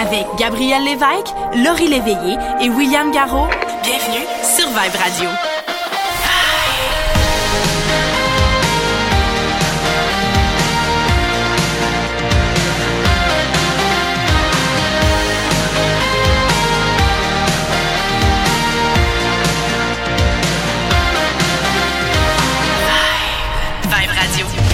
Avec Gabriel Lévesque, Laurie Léveillé et William Garraud, bienvenue sur Vibe Radio.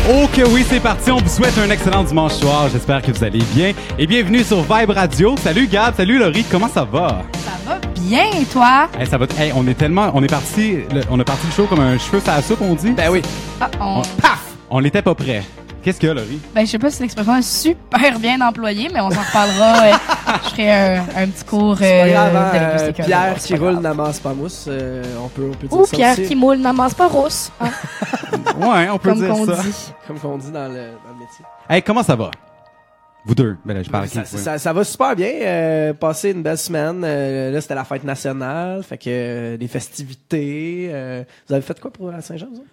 Ok, oui, c'est parti. On vous souhaite un excellent dimanche soir. J'espère que vous allez bien. Et bienvenue sur Vibe Radio. Salut Gab, salut Laurie. Comment ça va? Ça va bien, et toi? Hey, ça va. Hey, on est tellement. On est parti. le- on a parti le show comme un cheveu sur la soupe, on dit. Ben oui. Ah, on- On- Paf! On n'était pas prêt. Qu'est-ce qu'il y a, Laurie? Ben, je sais pas si l'expression est super bien employée, mais on s'en reparlera. euh, je ferai un, un petit cours euh, grave, hein, de euh, linguistique. Pierre qui roule n'amasse pas mousse. euh, on, peut, on peut dire Ou ça Pierre aussi, qui moule n'amasse pas rousse, hein, Ouais, on peut comme dire qu'on ça. dit. Comme qu'on dit dans le, dans le métier. Hey, comment ça va? Vous deux. Ben là, je parle? Ça, ça- ça va super bien. Euh, passé une belle semaine. Euh, là, c'était la fête nationale. Fait que euh, des festivités. euh, vous avez fait quoi pour la Saint-Jean, vous autres?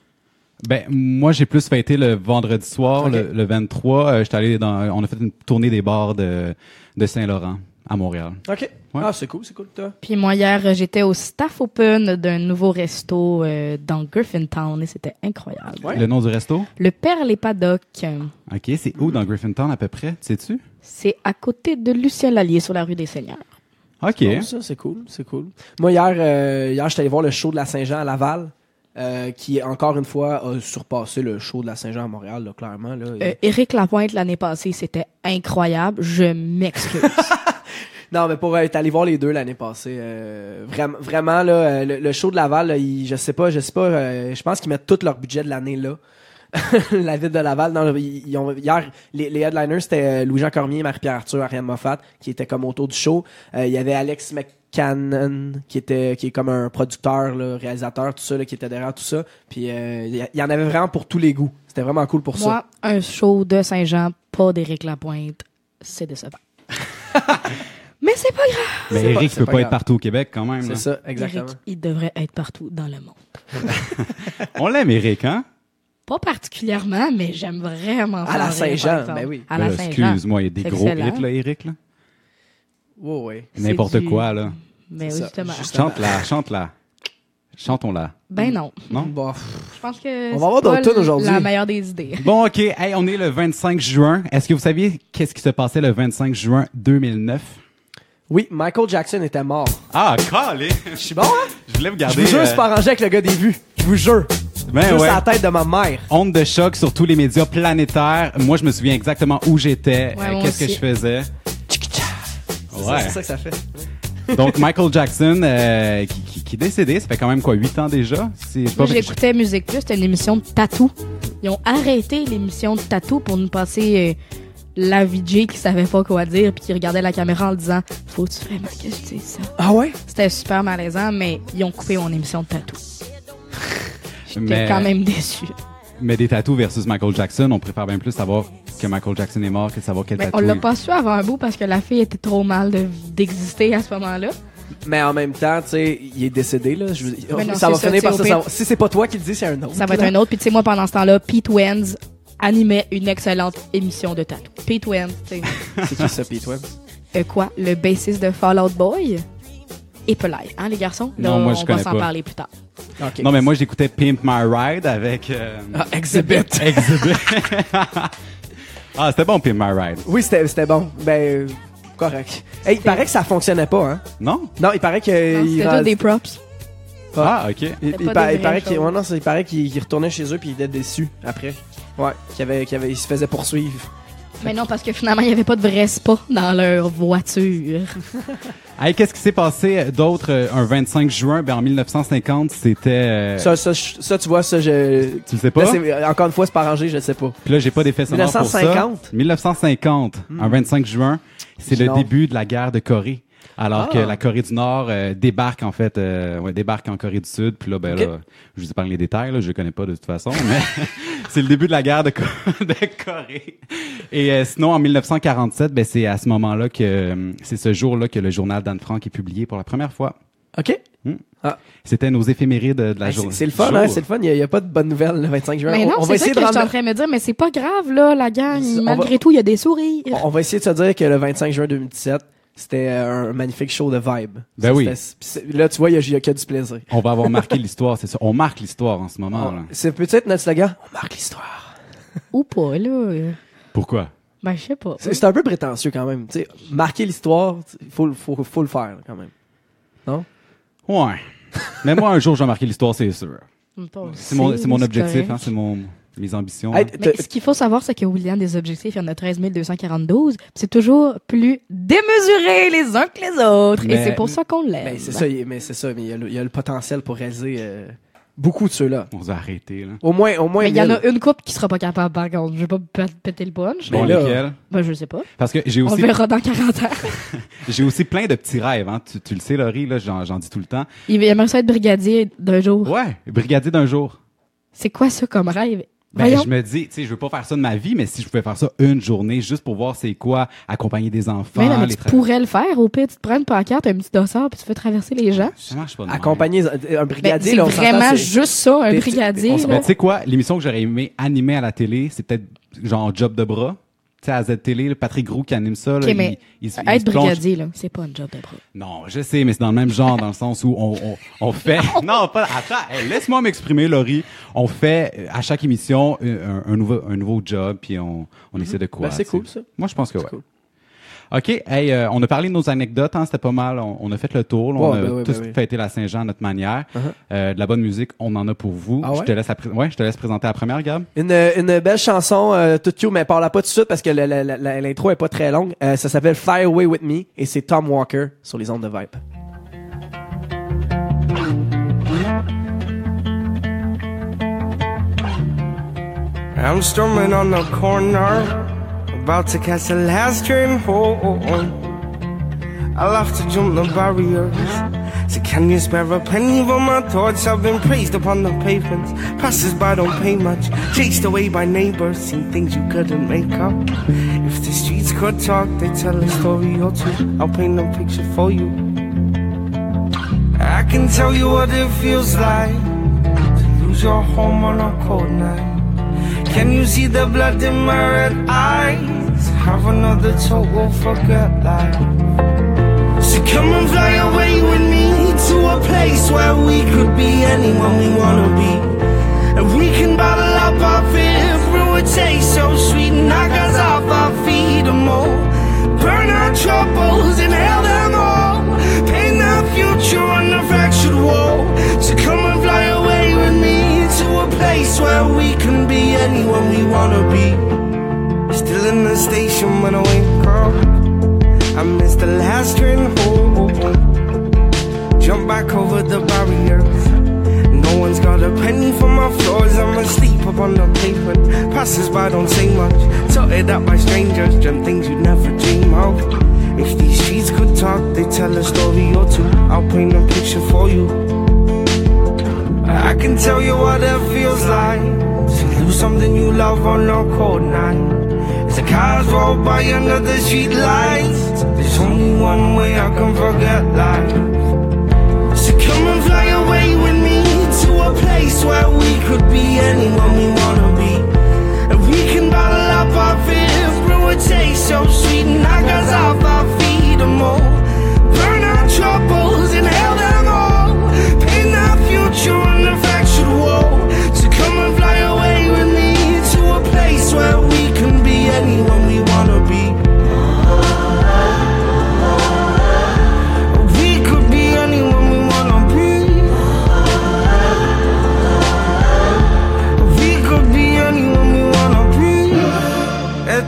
Ben, moi, j'ai plus fêté le vendredi soir, le, le 23. Euh, j'étais allé dans, on a fait une tournée des bars de, de Saint-Laurent à Montréal. OK. Ouais. Ah, c'est cool, c'est cool, toi. Puis moi, hier, euh, j'étais au staff open d'un nouveau resto euh, dans Griffintown et c'était incroyable. Ouais. Le nom du resto? Le Père Les Paddock, euh, OK, c'est où dans Griffintown à peu près? Sais-tu? c'est à côté de Lucien Lallier sur la rue des Seigneurs. OK. C'est cool, c'est cool. Moi, hier, euh, hier j'étais allé voir le show de la Saint-Jean à Laval. Euh, qui, encore une fois, a surpassé le show de la Saint-Jean à Montréal, là, clairement. Là. Euh, Éric Lapointe l'année passée, c'était incroyable. Je m'excuse. Non, mais pour être allé voir les deux l'année passée, euh, vraiment, vraiment là, euh, le, le show de Laval, là, il- je sais pas, je sais pas, je pense qu'ils mettent tout leur budget de l'année là. la ville de Laval, non, ils, ils ont, hier, les, les headliners c'était euh, Louis-Jean Cormier, Marie-Pierre Arthur, Ariane Moffat, qui étaient comme autour du show. Euh, il y avait Alex McCannon, qui était, qui est comme un producteur, là, réalisateur, tout ça, là, qui était derrière tout ça. Puis euh, il y, il y en avait vraiment pour tous les goûts. C'était vraiment cool pour ça. Moi, un show de Saint-Jean, pas d'Éric Lapointe, c'est décevant. Mais c'est pas grave. Mais pas- Eric peut pas pas, être partout au Québec quand même. C'est ça, exactement. Éric, il devrait être partout dans le monde. On l'aime, Eric, hein? Pas particulièrement, mais j'aime vraiment À la Saint-Jean, ben oui. À la Là, Saint-Jean. Excuse-moi, il y a des gros excellent. hits, là, Eric, là? Ouais, ouais. C'est N'importe du- quoi, là. Mais C'est oui, ça, justement. justement. Chante-la, chante-la. Chantons-la. Ben non. Non? Bon, Je pense que. On va c'est avoir d'autres aujourd'hui. La meilleure des idées. Bon, OK. Hey, on est le 25 juin. Est-ce que vous saviez qu'est-ce qui se passait le 25 juin 2009? Oui, Michael Jackson était mort. Ah, calé! Je suis bon, hein? Je voulais Je garder... vous jure, euh, c'est pas arrangé avec le gars des vues. Je vous jure. Ben Juste ouais. à la tête de ma mère. Onde de choc sur tous les médias planétaires. Moi, je me souviens exactement où j'étais, Ouais, euh, qu'est-ce que je faisais. C'est ça- Ouais. C'est ça que ça fait. Donc, Michael Jackson, euh, qui, qui, qui est décédé, ça fait quand même quoi, 8 ans déjà? Si, Moi, j'écoutais Musique Plus, c'était une émission de tatou. Ils ont arrêté l'émission de tatou pour nous passer euh, la VJ qui savait pas quoi dire puis qui regardait la caméra en disant Faut que tu vraiment que je dise ça? Ah ouais? C'était super malaisant, mais ils ont coupé mon émission de tatou. J'étais Mais- quand même déçu. Mais des tatous versus Michael Jackson, on préfère bien plus savoir que Michael Jackson est mort que de savoir quel tatou. on l'a pas su avant un bout parce que la fille était trop mal de- d'exister à ce moment-là. Mais en même temps, tu sais, il est décédé, là. Je non, ça va ça, finir par sais, ça. Si c'est pas toi qui le dis, c'est un autre. Ça va être là. un autre. Puis tu sais, moi, pendant ce temps-là, Pete Wentz animait une excellente émission de tatou. Pete Wentz, tu sais. C'est qui ça, Pete Wentz? Euh, quoi? Le bassiste de Fall Out Boy? Et Pelay, hein, les garçons? Là, Non, moi, je on connais va s'en pas. parler plus tard. Non, mais moi, j'écoutais Pimp My Ride avec... euh, Ah, Exhibit. Exhibit. ah, c'était bon, Pimp My Ride. Oui, c'était c'était bon. Ben, euh, correct. Hey, il paraît que ça fonctionnait pas, hein? Non? Non, il paraît que. Non, il C'était tout des props. Ah, OK. Il, C'était il pas pa- des il paraît qu'il choses. ouais, non, c'est- il paraît qu'il qu'il retournait chez eux puis il était déçu après. Ouais, qu'il avait, qu'il avait, il se faisait poursuivre. Mais non, parce que finalement, il n'y avait pas de vrai spa dans leur voiture. Hey, qu'est-ce qui s'est passé d'autre euh, un 25 juin? Ben, en 1950, c'était... euh, Ça, ça, ça, tu vois, ça, je. tu le sais pas? Là, encore une fois, c'est pas rangé, je sais pas. Puis là, j'ai pas d'effet sonore pour ça. 1950? 1950, un 25 juin, c'est le Non. début de la guerre de Corée. Alors Ah. que la Corée du Nord euh, débarque en fait, euh, ouais, débarque en Corée du Sud. Puis là, ben là, je vous épargne les détails, là, je les connais pas de toute façon, mais c'est le début de la guerre de, Co- de Corée. Et euh, sinon, en 1947, ben c'est à ce moment-là que c'est ce jour-là que le journal d'Anne Frank est publié pour la première fois. OK? C'était nos éphémérides de la Hey, journée. c'est le fun, hein, c'est le fun. Il n'y a, pas de bonnes nouvelles le 25 juin. Mais on, non, on va c'est ça que de je suis en train de me dire, mais c'est pas grave, là, la gang. Malgré va- tout, il y a des sourires. on va essayer de se dire que le 25 juin 2017, c'était euh, un magnifique show de vibe. Ben Ça, oui. Là, tu vois, il y a, il y a que du plaisir. On va avoir marqué l'histoire, c'est ça. On marque l'histoire en ce moment. là. C'est peut-être notre slogan. On marque l'histoire. Ou pas, là. Pourquoi? Ben, je sais pas. C'est un peu prétentieux quand même. Tu sais, marquer l'histoire, il faut, le- faut, faut le faire quand même. Ouais. Mais moi, un jour, je vais marquer l'histoire, c'est sûr. C'est mon, mon objectif, hein, c'est mon, mes ambitions. Hey, hein. Mais ce qu'il faut savoir, c'est que William, des objectifs, il y en a 13 242. puis C'est toujours plus démesuré les uns que les autres. Mais- Et c'est pour ça qu'on l'aime. Ben, c'est ça, il- mais c'est ça, mais il y, a le, il y a le potentiel pour réaliser euh, beaucoup de ceux-là. On va arrêter, là. Au moins, au moins. Mais il y en a une couple qui sera pas capable, par contre. Je vais pas pé- péter le punch. Bon, Mais là- lesquels? Ben, je sais pas. Parce que j'ai On aussi, verra dans 40 ans. j'ai aussi plein de petits rêves, hein. Tu, tu le sais, Laurie, là, j'en, j'en dis tout le temps. Il aimerait ça être brigadier d'un jour. Ouais, brigadier d'un jour. C'est quoi ça comme rêve? Ben, je me dis, tu sais, je veux pas faire ça de ma vie, mais si je pouvais faire ça une journée juste pour voir c'est quoi, accompagner des enfants, Mais mais les tu pourrais le faire. Au pire, tu te prends une pancarte, un petit dossard, puis tu fais traverser les gens. Ça marche pas. Accompagner un Ben, brigadier, là, on vraiment juste ça, un brigadier. Ben, tu sais quoi, l'émission que j'aurais aimé animer à la télé, c'est peut-être genre Job de bras. Tu sais, à Z-Télé, Patrick Groux qui anime ça. là, Ok, mais il- il Être plonge- brigadier, là, c'est pas un job de bras. Non, je sais, mais c'est dans le même genre, dans le sens où on, on, on fait... non, pas... Attends, hey, laisse-moi m'exprimer, Laurie. On fait, euh, à chaque émission, un, un nouveau, un nouveau job, puis on, on essaie de quoi. Ben, c'est cool, ça. Moi, je pense que ouais. cool. OK, hey, euh, on a parlé de nos anecdotes, hein, c'était pas mal. On, on a fait le tour, là, on a ben oui, tous ben oui. fêté la Saint-Jean à notre manière. Uh-huh. Euh, de la bonne musique, on en a pour vous. Ah je ouais? te laisse la pré- ouais, je te laisse présenter la première, Gab. Une, une belle chanson, euh, toute cute, mais parle pas tout de suite parce que l'intro est pas très longue. Euh, ça s'appelle Fly Away With Me et c'est Tom Walker sur les ondes de Vibe. I'm strumming on the corner, about to catch the last train home. I'll have to jump the barriers. So can you spare a penny for my thoughts? I've been praised upon the pavements. Passers by don't pay much. Chased away by neighbors, seen things you couldn't make up. If the streets could talk, they'd tell a story or two. I'll paint a picture for you. I can tell you what it feels like to lose your home on a cold night. Can you see the blood in my red eyes? Have another total forget life. So come and fly away with me to a place where we could be anyone we wanna be. And we can bottle up our fear, brew a taste so sweet, knock us off our feet and more. Burn our troubles, inhale them all. Paint our future on a fractured wall. So come and fly away place where we can be anyone we wanna be. Still in the station when I wake up. I miss the last train home. Jump back over the barriers. No one's got a penny for my floors. I'm asleep upon the pavement. Passers by don't say much. Sorted up by strangers. Dream things you'd never dream of. If these streets could talk, they'd tell a story or two. I'll paint a picture for you. I can tell you what it feels like to lose something you love on a cold night. As the cars roll by under the street lights, there's only one way I can forget life. So come and fly away with me to a place where we could be anyone we wanna be. And we can bottle up our fears, brew a taste so sweet, and knock us off our feet and more. Burn our troubles, inhale them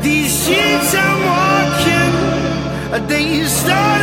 these streets I'm walking, they started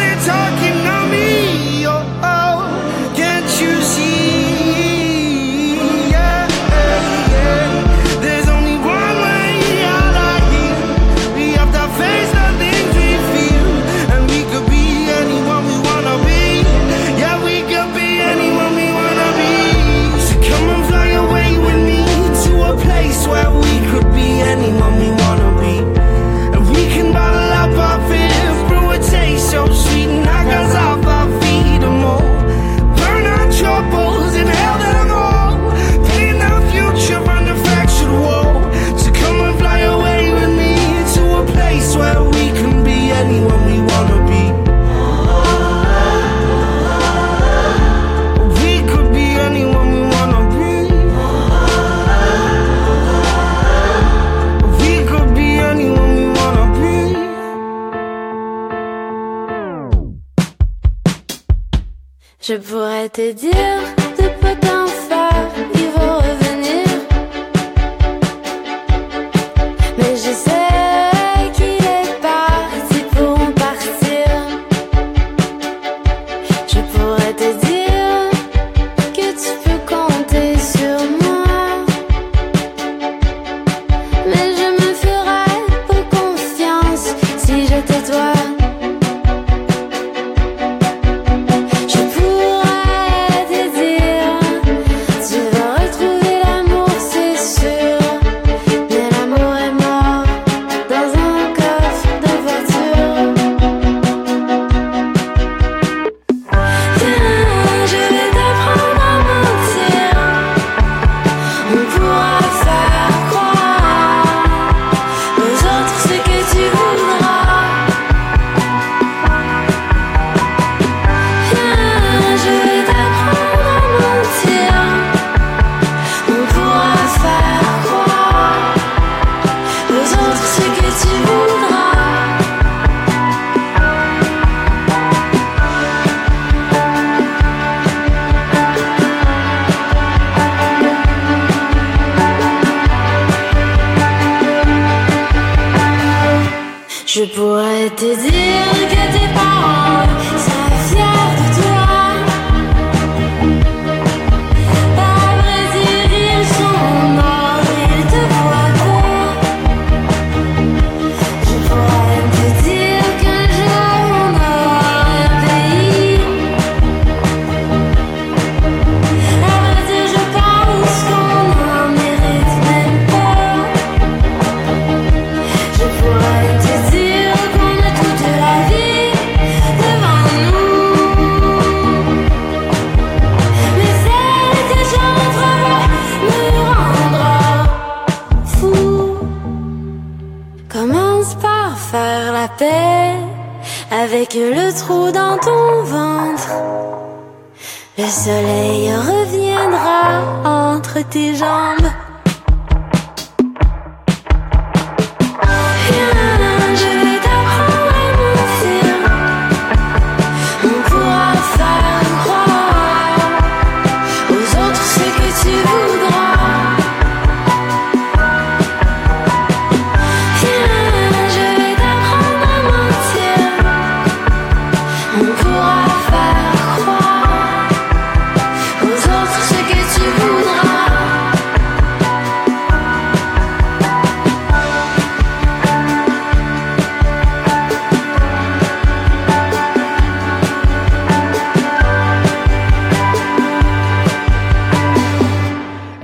pourrais te dire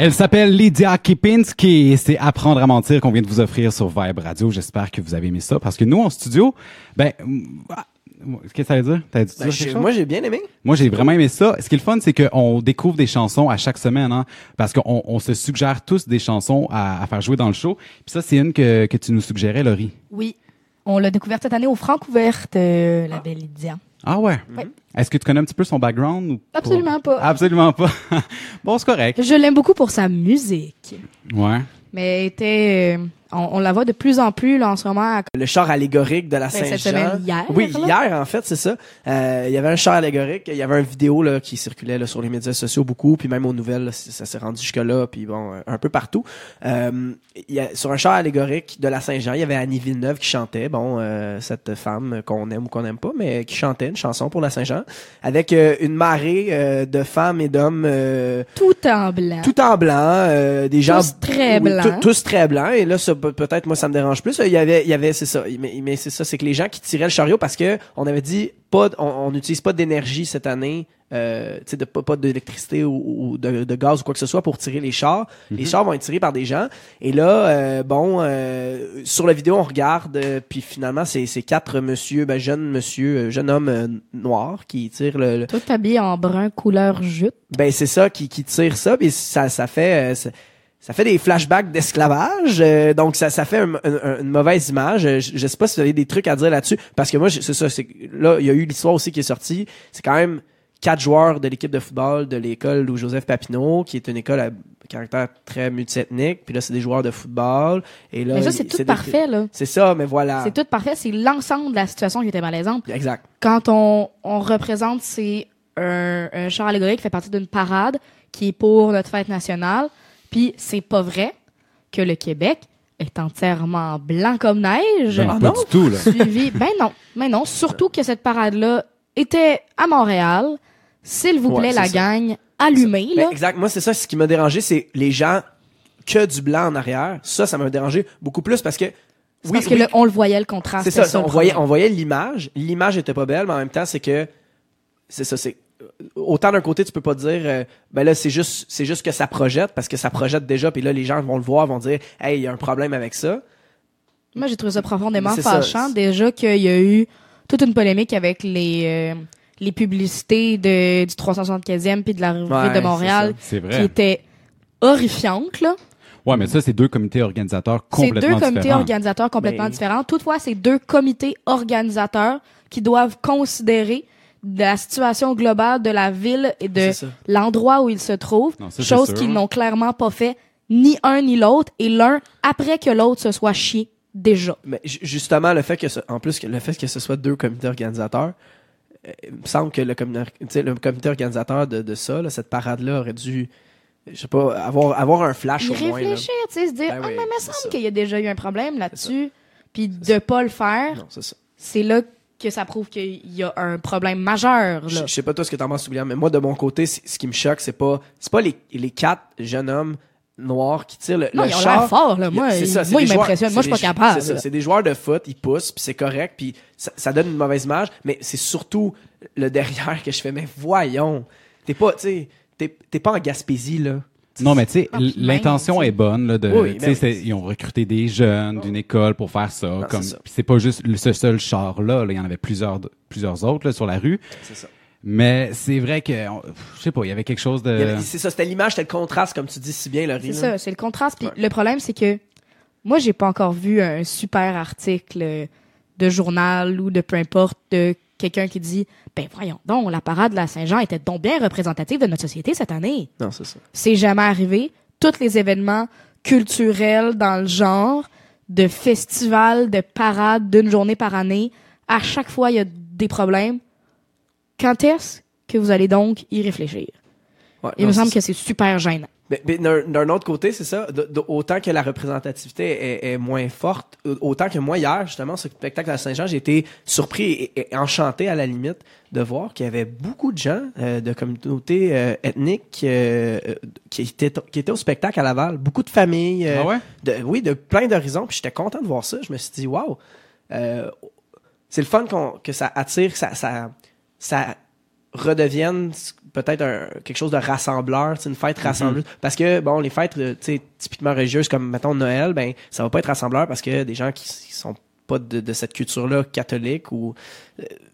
Elle s'appelle Lydia Kipinski et c'est Apprendre à mentir qu'on vient de vous offrir sur Vibe Radio. J'espère que vous avez aimé ça parce que nous, en studio, ben, ah, qu'est-ce que ça veut dire? T'as dit Ben, chose? moi, j'ai bien aimé. Moi, j'ai vraiment aimé ça. Ce qui est le fun, c'est qu'on découvre des chansons à chaque semaine, hein, parce qu'on on se suggère tous des chansons à, à faire jouer dans le show. Puis ça, c'est une que, que tu nous suggérais, Laurie. Oui. On l'a découverte cette année au Francouverte, euh, la belle Lydia. Ah ouais? Est-ce que tu connais un petit peu son background? Ou pas? Absolument pas. Absolument pas. bon, c'est correct. Je l'aime beaucoup pour sa musique. Ouais. Mais elle était, euh, on, on la voit de plus en plus là, en ce moment. à- Le char allégorique de la Ben, cette Saint-Jean. semaine, hier, Oui, là. hier, en fait, c'est ça. Euh, il y avait un char allégorique, il y avait une vidéo là, qui circulait là, sur les médias sociaux beaucoup, puis même aux nouvelles, là, ça s'est rendu jusque-là, puis bon, euh, un peu partout. Euh, y a, sur un char allégorique de la Saint-Jean, il y avait Annie Villeneuve qui chantait, bon, euh, cette femme qu'on aime ou qu'on n'aime pas, mais qui chantait une chanson pour la Saint-Jean, avec euh, une marée euh, de femmes et d'hommes euh, Tout en blanc. tout en blanc, euh, des gens Tous très blancs. tous très blancs. Et là, pe- peut-être moi ça me dérange plus. Il y avait, il y avait, c'est ça. Mais, mais c'est ça, c'est que les gens qui tiraient le chariot parce que on avait dit pas, on n'utilise pas d'énergie cette année. Euh, tu sais, de pas, pas d'électricité ou, ou de, de gaz ou quoi que ce soit pour tirer les chars. Les chars vont être tirés par des gens. Et là, euh, bon, euh, sur la vidéo, on regarde, euh, puis finalement, c'est quatre monsieur, ben, jeunes monsieur, euh, jeune homme euh, noir qui tirent le, le- Tout habillé en brun couleur jute. ben c'est ça qui, qui tire ça puis ça ça fait euh, ça, fait des flashbacks d'esclavage euh, donc ça ça fait un- un- une mauvaise image Euh, je, je sais pas si vous avez des trucs à dire là-dessus parce que moi c'est ça c'est là il y a eu l'histoire aussi qui est sortie c'est quand même quatre joueurs de l'équipe de football de l'école Louis Joseph Papineau qui est une école à caractère très multiethnique puis là c'est des joueurs de football et là Mais ça, c'est tout des- parfait, là. c'est ça mais voilà C'est tout parfait. C'est l'ensemble de la situation qui était malaisante. exact Quand on, on représente ces un, un char allégorique fait partie d'une parade qui est pour notre fête nationale. Puis c'est pas vrai que le Québec est entièrement blanc comme neige. Ben, Ah pas non? du tout, là. Suivi. Ben non, mais non. Surtout que cette parade-là était à Montréal. S'il vous plaît, la ça. gang, allumée, Ben, là. exact. Moi, c'est ça, ce qui m'a dérangé, c'est les gens que du blanc en arrière. Ça, ça m'a dérangé beaucoup plus parce que. Parce que le- on le voyait, le contraste. C'est ça, c'était on voyait, on voyait l'image. L'image était pas belle, mais en même temps, c'est que c'est ça, c'est autant d'un côté, tu peux pas dire, euh, ben là, c'est juste, c'est juste que ça projette parce que ça projette déjà, puis là, les gens vont le voir, vont dire, hey, il y a un problème avec ça. Moi, j'ai trouvé ça profondément C'est ça. fâchant. Déjà qu'il y a eu toute une polémique avec les, euh, les publicités de, du 375e puis de la rue Ouais, de Montréal C'est qui étaient horrifiantes, là. Ouais, mais ça, c'est deux comités organisateurs C'est complètement deux comités différents. organisateurs complètement Mais- différents. Toutefois, c'est deux comités organisateurs qui doivent considérer la situation globale de la ville et de ça. l'endroit où ils se trouvent, Non, ça, chose qu'ils n'ont clairement pas fait ni un ni l'autre, et l'un après que l'autre se soit chié déjà. Mais ju- justement, le fait que ce, en plus que le fait que ce soit deux comités organisateurs, euh, il me semble que le, comité- le organisateur de, de ça, là, cette parade-là, aurait dû, je sais pas, avoir, avoir un flash Y au moins. là. réfléchir, tu sais, se dire, Ben ah, oui, mais il me semble ça. qu'il y a déjà eu un problème là-dessus, puis de pas le faire, Non, c'est ça. c'est là que ça prouve qu'il y a un problème majeur, Je là. je sais pas toi ce que t'en penses, William, mais moi, de mon côté, ce qui me choque, c'est pas, c'est pas les, les quatre jeunes hommes noirs qui tirent le, Non, le ils ont l'air forts, là. Moi, ça, moi, ils m'impressionnent. Moi, je suis pas capable. C'est des joueurs de foot, ils poussent, puis c'est correct, puis ça, ça donne une mauvaise image, mais c'est surtout le derrière que je fais, mais voyons, t'es pas, tu sais, t'es t'es pas en Gaspésie, là. Non, mais tu sais, Ah, l'intention est bonne. Là, de, Oui, tu ben sais, oui. c'est- ils ont recruté des jeunes d'une école pour faire ça. Non, comme, c'est pas juste le- ce seul char-là. là, il y en avait plusieurs, plusieurs autres là, sur la rue. C'est ça. Mais c'est vrai que, je sais pas, il y avait quelque chose de... C'est ça, c'était l'image, c'était le contraste, comme tu dis si bien, Laurie. C'est ça, c'est le contraste. Puis Ouais. le problème, c'est que moi, j'ai pas encore vu un super article de journal ou de peu importe de quelqu'un qui dit ben voyons donc la parade de la Saint-Jean était donc bien représentative de notre société cette année. Non, c'est ça. C'est jamais arrivé. Tous les événements culturels dans le genre de festivals, de parades d'une journée par année, à chaque fois il y a des problèmes. Quand est-ce que vous allez donc y réfléchir? Ouais, Il non, me semble que c'est super gênant. Mais, mais d'un autre côté, c'est ça. de- de- autant que la représentativité est, est moins forte, autant que moi hier, justement, ce spectacle à Saint-Jean, j'ai été surpris et, et enchanté à la limite de voir qu'il y avait beaucoup de gens euh, de communautés euh, ethniques euh, qui étaient qui étaient au spectacle à Laval, beaucoup de familles, euh, Ah ouais? de, oui, de plein d'horizons. Puis j'étais content de voir ça. Je me suis dit, waouh, c'est le fun qu'on- que ça attire, que ça, ça, ça redevienne peut-être un- quelque chose de rassembleur, une fête rassembleuse. Parce que, bon, les fêtes, euh, typiquement religieuses comme, mettons, Noël, ben, ça va pas être rassembleur parce que des gens qui, qui sont pas de, de cette culture-là catholique ou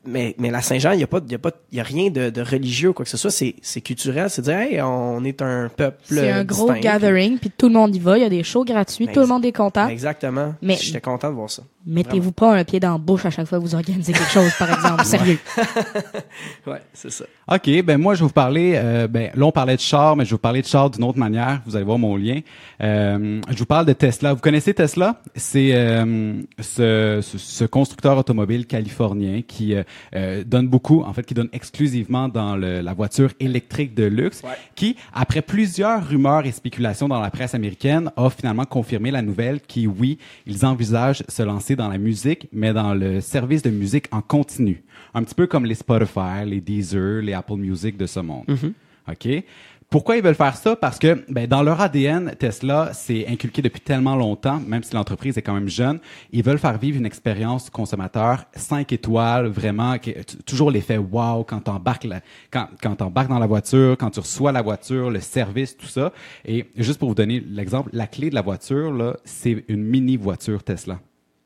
mais mais la Saint-Jean il y a pas il y a pas il y a rien de, de religieux ou quoi que ce soit c'est c'est culturel c'est dire hey on est un peuple C'est un gros distinct, gathering, puis tout le monde y va. Il y a des shows gratuits, Ben, tout le monde est content. exactement Mais- j'étais content de voir ça Mettez-vous pas un pied dans la bouche à chaque fois que vous organisez quelque chose, par exemple. Sérieux. ouais c'est ça OK, ben moi je vais vous parler, euh, ben là on parlait de char, mais je vais vous parler de char d'une autre manière. Vous allez voir mon lien. Euh, je vous parle de Tesla. Vous connaissez Tesla? C'est euh, ce, ce, ce constructeur automobile californien qui euh, euh, donne beaucoup, en fait, qui donne exclusivement dans le- la voiture électrique de luxe, Ouais. qui après plusieurs rumeurs et spéculations dans la presse américaine a finalement confirmé la nouvelle qui, oui, ils envisagent se lancer dans la musique, mais dans le service de musique en continu, un petit peu comme les Spotify, les Deezer, les Apple Music de ce monde. OK? Pourquoi ils veulent faire ça? Parce que ben, dans leur ADN, Tesla, c'est inculqué depuis tellement longtemps, même si l'entreprise est quand même jeune, ils veulent faire vivre une expérience consommateur 5 étoiles, vraiment, toujours l'effet wow quand t'embarques quand, quand dans la voiture, quand tu reçois la voiture, le service, tout ça. Et juste pour vous donner l'exemple, la clé de la voiture, là, c'est une mini voiture Tesla.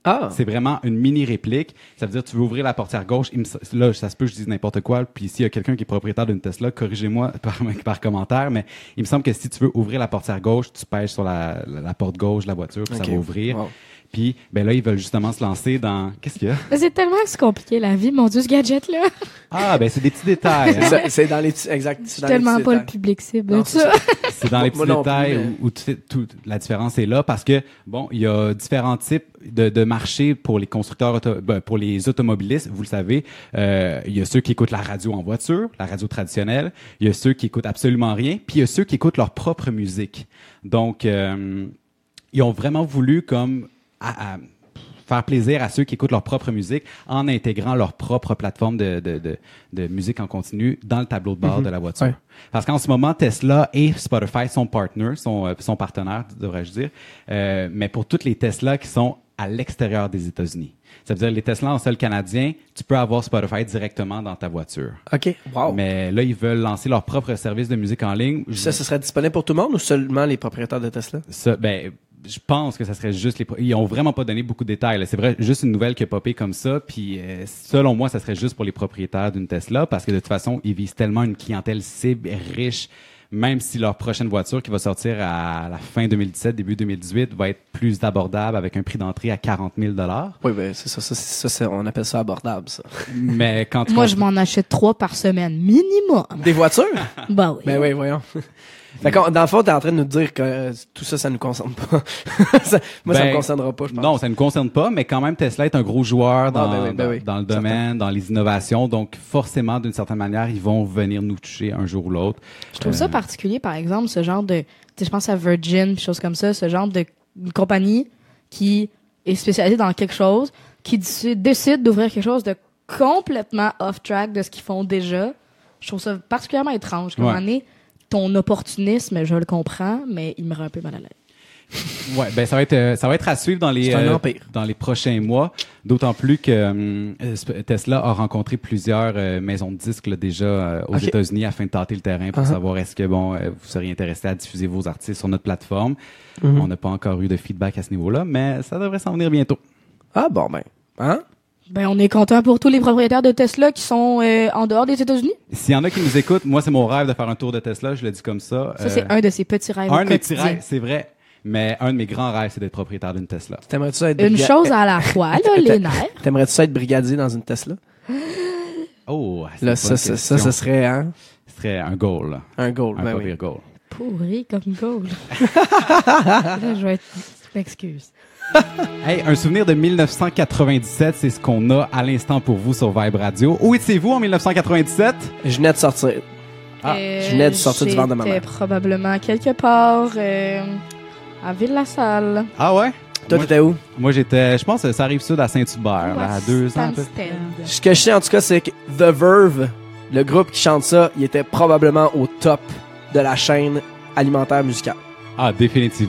Ah C'est vraiment une mini réplique. Ça veut dire tu veux ouvrir la portière gauche. Il me là, ça se peut que je dise n'importe quoi. Puis s'il y a quelqu'un qui est propriétaire d'une Tesla, corrigez-moi par, par commentaire. Mais il me semble que si tu veux ouvrir la portière gauche, tu pèses sur la, la, la porte gauche de la voiture, puis Ok. ça va ouvrir. Wow. Puis ben là, ils veulent justement se lancer dans... Qu'est-ce qu'il y a? C'est tellement compliqué la vie, mon dieu, ce gadget-là. Ah, ben c'est des petits détails. hein. C'est- dans les petits, exact. Je suis tellement pas le détails. public cible de c'est ça. C'est dans les petits Moi non plus, détails mais- où, où tout- tout- la différence est là parce que bon, il y a différents types de, de marchés pour les constructeurs, auto- ben, pour les automobilistes. Vous le savez, euh, il y a ceux qui écoutent la radio en voiture, la radio traditionnelle. Il y a ceux qui écoutent absolument rien, puis il y a ceux qui écoutent leur propre musique. Donc, euh, ils ont vraiment voulu comme à- à faire plaisir à ceux qui écoutent leur propre musique en intégrant leur propre plateforme de, de, de, de musique en continu dans le tableau de bord de la voiture. Ouais. Parce qu'en ce moment, Tesla et Spotify sont partners, sont, euh, sont partenaires, devrais-je dire, euh, mais pour toutes les Tesla qui sont à l'extérieur des États-Unis. Ça veut dire les Tesla en sol canadien, tu peux avoir Spotify directement dans ta voiture. OK. Wow. Mais là, ils veulent lancer leur propre service de musique en ligne. Ça, ce serait disponible pour tout le monde ou seulement les propriétaires de Tesla? Ça, ben, je pense que ça serait juste les. pro- Ils ont vraiment pas donné beaucoup de détails. là. C'est vrai, juste une nouvelle qui a popé comme ça. Puis, euh, selon moi, ça serait juste pour les propriétaires d'une Tesla parce que de toute façon, ils visent tellement une clientèle cible riche. Même si leur prochaine voiture qui va sortir à la fin 2017, début 2018, va être plus abordable avec un prix d'entrée à 40 000 dollars. Oui, ben, c'est ça, ça, c'est- ça, c'est- on appelle ça abordable, ça. Mais quand tu Moi, je m'en achète trois par semaine, minimum. Des voitures? Bah oui. ben oui, voyons. Fait dans le fond, t'es en train de nous dire que euh, tout ça, ça nous concerne pas. Ça- moi, ça Ben, me concernera pas, je pense. Non, ça ne concerne pas, mais quand même, Tesla est un gros joueur dans, ben oui, ben dans- oui. dans le domaine, dans les innovations. Donc, forcément, d'une certaine manière, ils vont venir nous toucher un jour ou l'autre. Je trouve ça particulier, par exemple, ce genre de, tu sais, je pense à Virgin, puis choses comme ça, ce genre de une compagnie qui est spécialisée dans quelque chose, qui décide, décide d'ouvrir quelque chose de complètement off-track de ce qu'ils font déjà. Je trouve ça particulièrement étrange. Comme Ouais. donné, ton opportunisme, je le comprends, mais il me rend un peu mal à l'aise. Ouais, ben ça va être euh, ça va être à suivre dans les euh, dans les prochains mois. D'autant plus que euh, Tesla a rencontré plusieurs euh, maisons de disques là, déjà euh, aux. États-Unis afin de tâter le terrain pour Uh-huh. savoir est-ce que bon euh, vous seriez intéressé à diffuser vos artistes sur notre plateforme. Mhm. On n'a pas encore eu de feedback à ce niveau-là, mais ça devrait s'en venir bientôt. Ah, bon, ben. Hein? Ben, on est content pour tous les propriétaires de Tesla qui sont euh, en dehors des États-Unis. S'il y en a qui nous écoutent, moi c'est mon rêve de faire un tour de Tesla, je le dis comme ça. Ça, Euh, c'est un de ces petits rêves un de mes petits rêves, c'est vrai, mais un de mes grands rêves c'est d'être propriétaire d'une Tesla. T'aimerais-tu ça être Une chose à la fois, là, les nerfs. T'aimerais-tu ça être brigadier dans une Tesla? Oh, c'est Là, ça, ça, ça, ce serait, hein? Ce serait un goal, là. Un goal, un ben oui. goal. Pourri comme goal. là, je vais être... Je m'excuse. Hey, un souvenir de 1997, c'est ce qu'on a à l'instant pour vous sur Vibe Radio. Où étiez-vous en 1997? Je venais de sortir. Ah, Euh, je venais de sortir du ventre de ma mère. probablement quelque part euh, à Ville-la-Salle. Ah ouais? Toi, t'étais où? Moi, j'étais, je pense que ça arrive sud à Saint-Hubert, à deux ans. Ce que je sais, en tout cas, c'est que The Verve, le groupe qui chante ça, il était probablement au top de la chaîne alimentaire musicale. Ah, définitivement.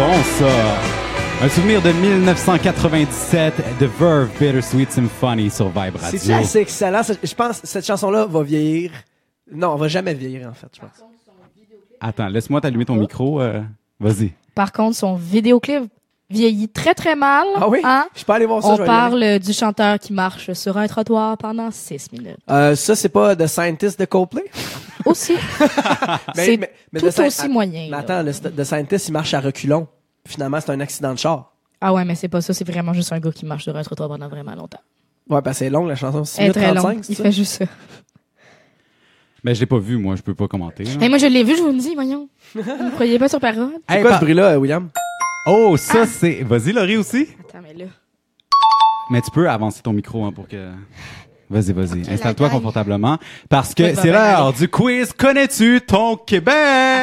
Bon, ça! Un souvenir de 1997 de Verve Bittersweet Symphony sur Vibe Radio. C'est assez excellent. Je pense que cette chanson-là va vieillir. Non, elle va jamais vieillir, en fait, je pense. Attends, laisse-moi t'allumer ton micro. euh, Vas-y. Par contre, son vidéoclip vieillit très très mal. Ah oui? hein? Je peux aller voir ça. On je vais y aller. parle du chanteur qui marche sur un trottoir pendant six minutes. Euh, ça, c'est pas The Scientist de Coldplay? Aussi, Mais- c'est mais- mais tout aussi moyen. Mais attends, le The Scientist, il marche à reculons. Finalement, c'est un accident de char. Ah ouais, mais c'est pas ça. C'est vraiment juste un gars qui marche sur un trottoir pendant vraiment longtemps. Ouais, ben c'est long, la chanson. 6 Elle est minutes très 35, long. c'est Il ça? fait juste ça. Mais je l'ai pas vu, moi, je peux pas commenter. Mais moi, je l'ai vu, je vous le dis, voyons. Vous ne croyez pas sur parole? C'est Hey, quoi par- ce bruit-là, euh, William? Oh, ça c'est. Vas-y, Laurie aussi. Attends, mais là. Mais tu peux avancer ton micro hein, pour que. Vas-y, vas-y. Installe-toi confortablement. Parce que c'est l'heure du quiz Connais-tu ton Québec?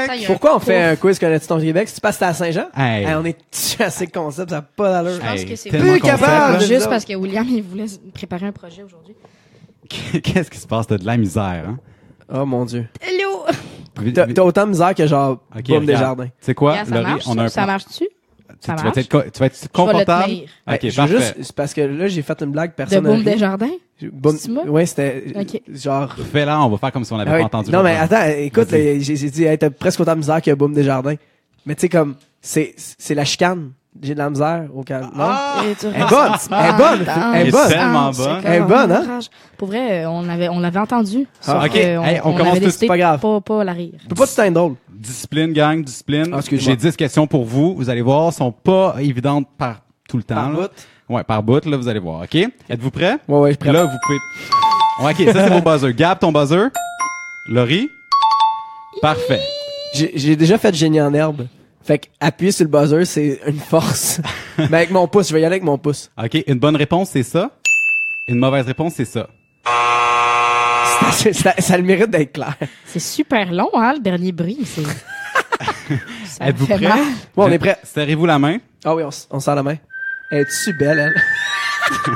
Attends, Pourquoi on fait un quiz Connais-tu ton Québec? C'est parce que c'était à Saint-Jean? Hey. Hey, on est assez concept, ça n'a pas d'allure. Je pense Hey, que c'est plus capable. Juste parce que William, il voulait préparer un projet aujourd'hui. Qu'est-ce qui se passe? T'as de la misère, hein? Oh mon dieu. Hello! T'as autant de misère que genre Ok, Boum regarde. Desjardins. C'est quoi, Laurie? marche, on a un ça marche-tu? Tu, vas être, tu vas être Je vais le confortable? tenir. Ok, veux parfait. juste, c'est parce que là, j'ai fait une blague, De personne n'a Boom. Desjardins? Boum- C'est moi? Ouais, c'était Ok. genre... Fais-la, on va faire comme si on n'avait Ah ouais, pas entendu. non, mais attends, écoute, j'ai dit, hey, t'as presque autant de misère que Boom Desjardins. Mais tu sais, comme, c'est c'est la chicane. J'ai de la misère au calme. Tu Elle est bonne, elle est bonne, elle est bonne. tellement bonne. Elle est bonne, hein? Pour vrai, on l'avait, on l'avait entendu. Ah, ok. Hey, on on, commence tout, c'est pas grave. Pas, pas la rire. Tu peux pas tout être drôle. Discipline, gang, discipline. Ah. J'ai 10 questions pour vous. Vous allez voir, sont pas évidentes par tout le temps. Par bout? Ouais, par bout, là, vous allez voir. OK? Êtes-vous prêts? Ouais, ouais, je prends. Là, vous pouvez... Ouais, OK, ça, c'est vos buzzers. Gab, ton buzzer. Laurie? Parfait. J'ai j'ai déjà fait génie en herbe. Fait que appuyer sur le buzzer, c'est une force. Mais avec mon pouce, je vais y aller avec mon pouce. OK, une bonne réponse, c'est ça. Une mauvaise réponse, c'est ça. C'est- ça a le mérite d'être clair. C'est super long, hein, le dernier bruit. C'est... Ça me Êtes-vous fait prêts? mal. Ouais, on est prêt. Serrez-vous la main? Ah oui, on, s- on la main. Elle est-tu belle, elle?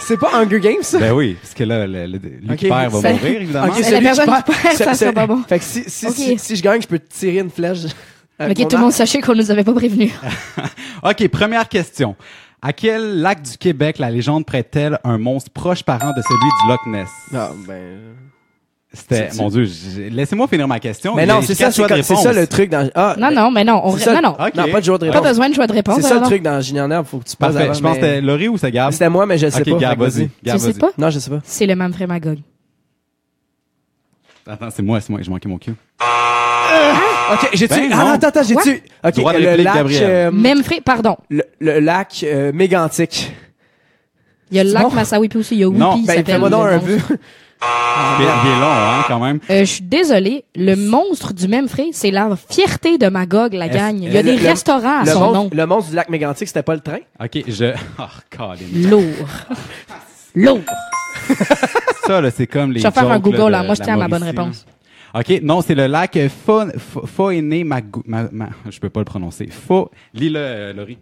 c'est pas Hunger Games, ça? Ben oui, parce que là, le, le, Ok, perd va c'est- mourir, évidemment. Ok, personne perd- qui perd, ça c'est- sera pas bon. Fait que si, si, Ok. si, si je gagne, je peux tirer une flèche. Avec Ok, tout le monde sachez qu'on nous avait pas prévenu. OK, première question. À quel lac du Québec la légende prête-t-elle un monstre proche parent de celui du Loch Ness? Ah, ben... C'était, mon Dieu, laissez-moi finir ma question. Mais non, c'est ça, c'est le truc dans... Ah, Non, non, mais non, on... c'est ça- non, non. Non, pas de jour de Pas réponse. besoin de choix de réponse. C'est ça le truc dans herbe, faut que tu passes Parfait. avant. Je pense que mais- c'était Laurie ou c'est Gab? C'était moi, mais je sais OK, pas. Gab, vas-y. Gab, Tu sais pas? Non, je sais pas. C'est le Manfred Magog. Attends, c'est moi, c'est moi, j'ai manqué mon cue. Ok, j'ai Ben non. Ah, attends, attends, j'ai Quoi? tu Ok, Droit de le réplique, lac... Gabriel. euh, Memphis, pardon. le, le lac euh, mégantique. Il y a le lac bon? Massawipi aussi. Il y a Non. Whoopi, il Ben, s'appelle fais-moi donc le un monstre. vu. Il est, il est long, hein, quand même. Euh, je suis désolée, le monstre du Memphis, c'est la fierté de Magog, la gagne. Il y a Euh, des le- restaurants à le, son monstre, nom. le monstre du lac mégantique, c'était pas le train? OK, je... Oh, Colin. Lourd. Lourd. Ça, là, c'est comme les Je vais faire un jokes, là, Google, de- là. Moi, je tiens à ma la bonne Mauricie, réponse. OK, non, c'est le lac Fo- Fo- Foéné Magou... Ma, ma- je peux pas le prononcer. Fo... Lis-le, euh, Laurie.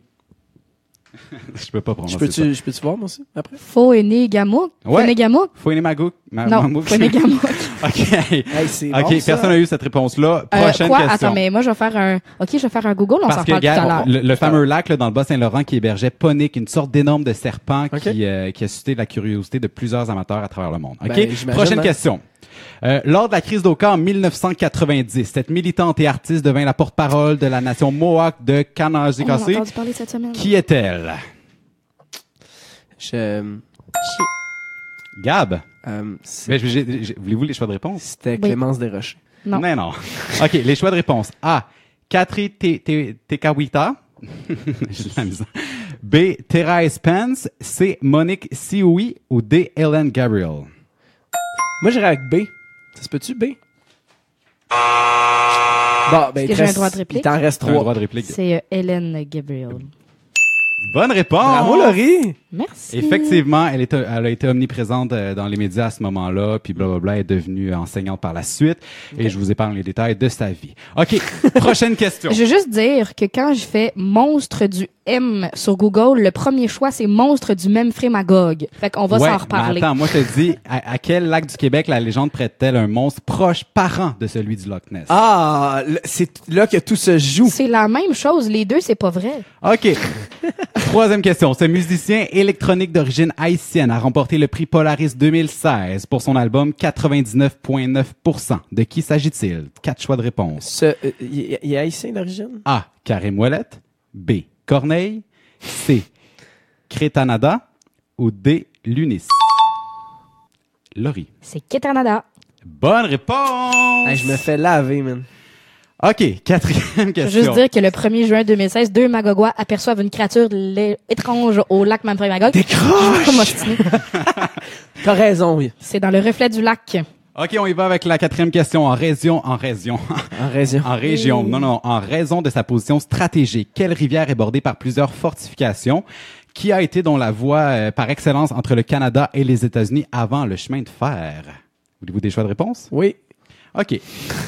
je peux pas Je prononcer ça. peux-tu, je peux-tu voir, moi aussi, après? Faux aîné Gamouk. Ouais. Faux Gamouk. Foéné Magou... Ma, Non. Faux Gamouk. OK. Hey, OK, bon, personne n'a eu cette réponse-là. Euh, Prochaine quoi? question. Attends, mais moi, je vais faire un, ok, je vais faire un Google, on s'en reparle tout à l'heure. le, le fameux lac là, dans le Bas-Saint-Laurent qui hébergeait Ponic, une sorte d'énorme de serpent qui, euh, qui a suscité la curiosité de plusieurs amateurs à travers le monde. OK? Ben, Prochaine hein. question. Euh, lors de la crise d'Oka en 1990, cette militante et artiste devint la porte-parole de la nation Mohawk de On en a Kanajikasi. entendu parler cette semaine. Qui est-elle? Je, euh, Chier. Gab? euh, c'est- Ben, Voulez-vous les choix de réponse? c'était Oui. Clémence Desroches. Non. Non, non. OK, les choix de réponse. A. Te- Tekawita. B. Thérèse Pence. C. Monique Sioui. Ou D. Ellen Gabriel? Moi, j'irais avec B. Ça se peut-tu, B? Bon, ben, il que te j'ai un reste- droit de réplique? Il t'en reste T'as un trois. droit de réplique. C'est euh, Hélène Gabriel. Bonne réponse! Bravo, Laurie! Merci. Effectivement, elle, est, elle a été omniprésente euh, dans les médias à ce moment-là, puis blablabla, est devenue enseignante par la suite, et je vous épargne les détails de sa vie. OK, prochaine question. Je veux juste dire que quand je fais monstre du M sur Google, le premier choix, c'est Monstre du même Magog. Fait qu'on va Ouais, s'en mais reparler. attends, moi je te dis, à, à quel lac du Québec la légende prête-t-elle un monstre proche parent de celui du Loch Ness? Ah, c'est là que tout se joue. C'est la même chose. Les deux, c'est pas vrai. OK. Troisième question. Ce musicien électronique d'origine haïtienne a remporté le prix Polaris 2016 pour son album 99.9%. De qui s'agit-il? Quatre choix de réponse. Ce, euh, il il est haïtien d'origine? A. Karim Ouellette. B. Corneille. C. Crétanada. Ou D. Lunis? Laurie. C'est Ketanada. Bonne réponse! Hey, je me fais laver, man. OK. Quatrième Je veux question. juste dire que le 1er juin 2016, deux Magogois aperçoivent une créature étrange au lac Magog. Décroche! T'as raison, oui. C'est dans le reflet du lac. OK, on y va avec la quatrième question. En région, en région, En raison. en région, non, non, en raison de sa position stratégique, quelle rivière est bordée par plusieurs fortifications? Qui a été dans la voie euh, par excellence entre le Canada et les États-Unis avant le chemin de fer? Voulez-vous des choix de réponse? Oui. OK.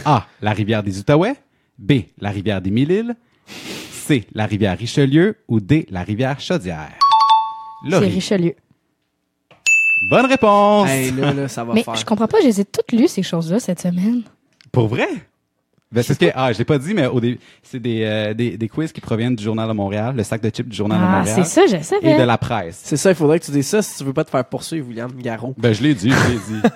A. La rivière des Outaouais. B. La rivière des Mille-Îles. C. La rivière Richelieu. Ou D. La rivière Chaudière. C'est. Richelieu. Bonne réponse! Hey, là, là, ça va Mais faire. je comprends pas, je les ai toutes lues, ces choses-là, cette semaine. Pour vrai? Ben, c'est ce que, ah, je l'ai pas dit, mais au début, c'est des, euh, des, des quiz qui proviennent du Journal de Montréal, le sac de chips du Journal de Ah, Montréal. c'est ça, je Et savais. de la presse. C'est ça, il faudrait que tu dises ça si tu veux pas te faire poursuivre, William Garon. Ben, je l'ai dit, je l'ai dit.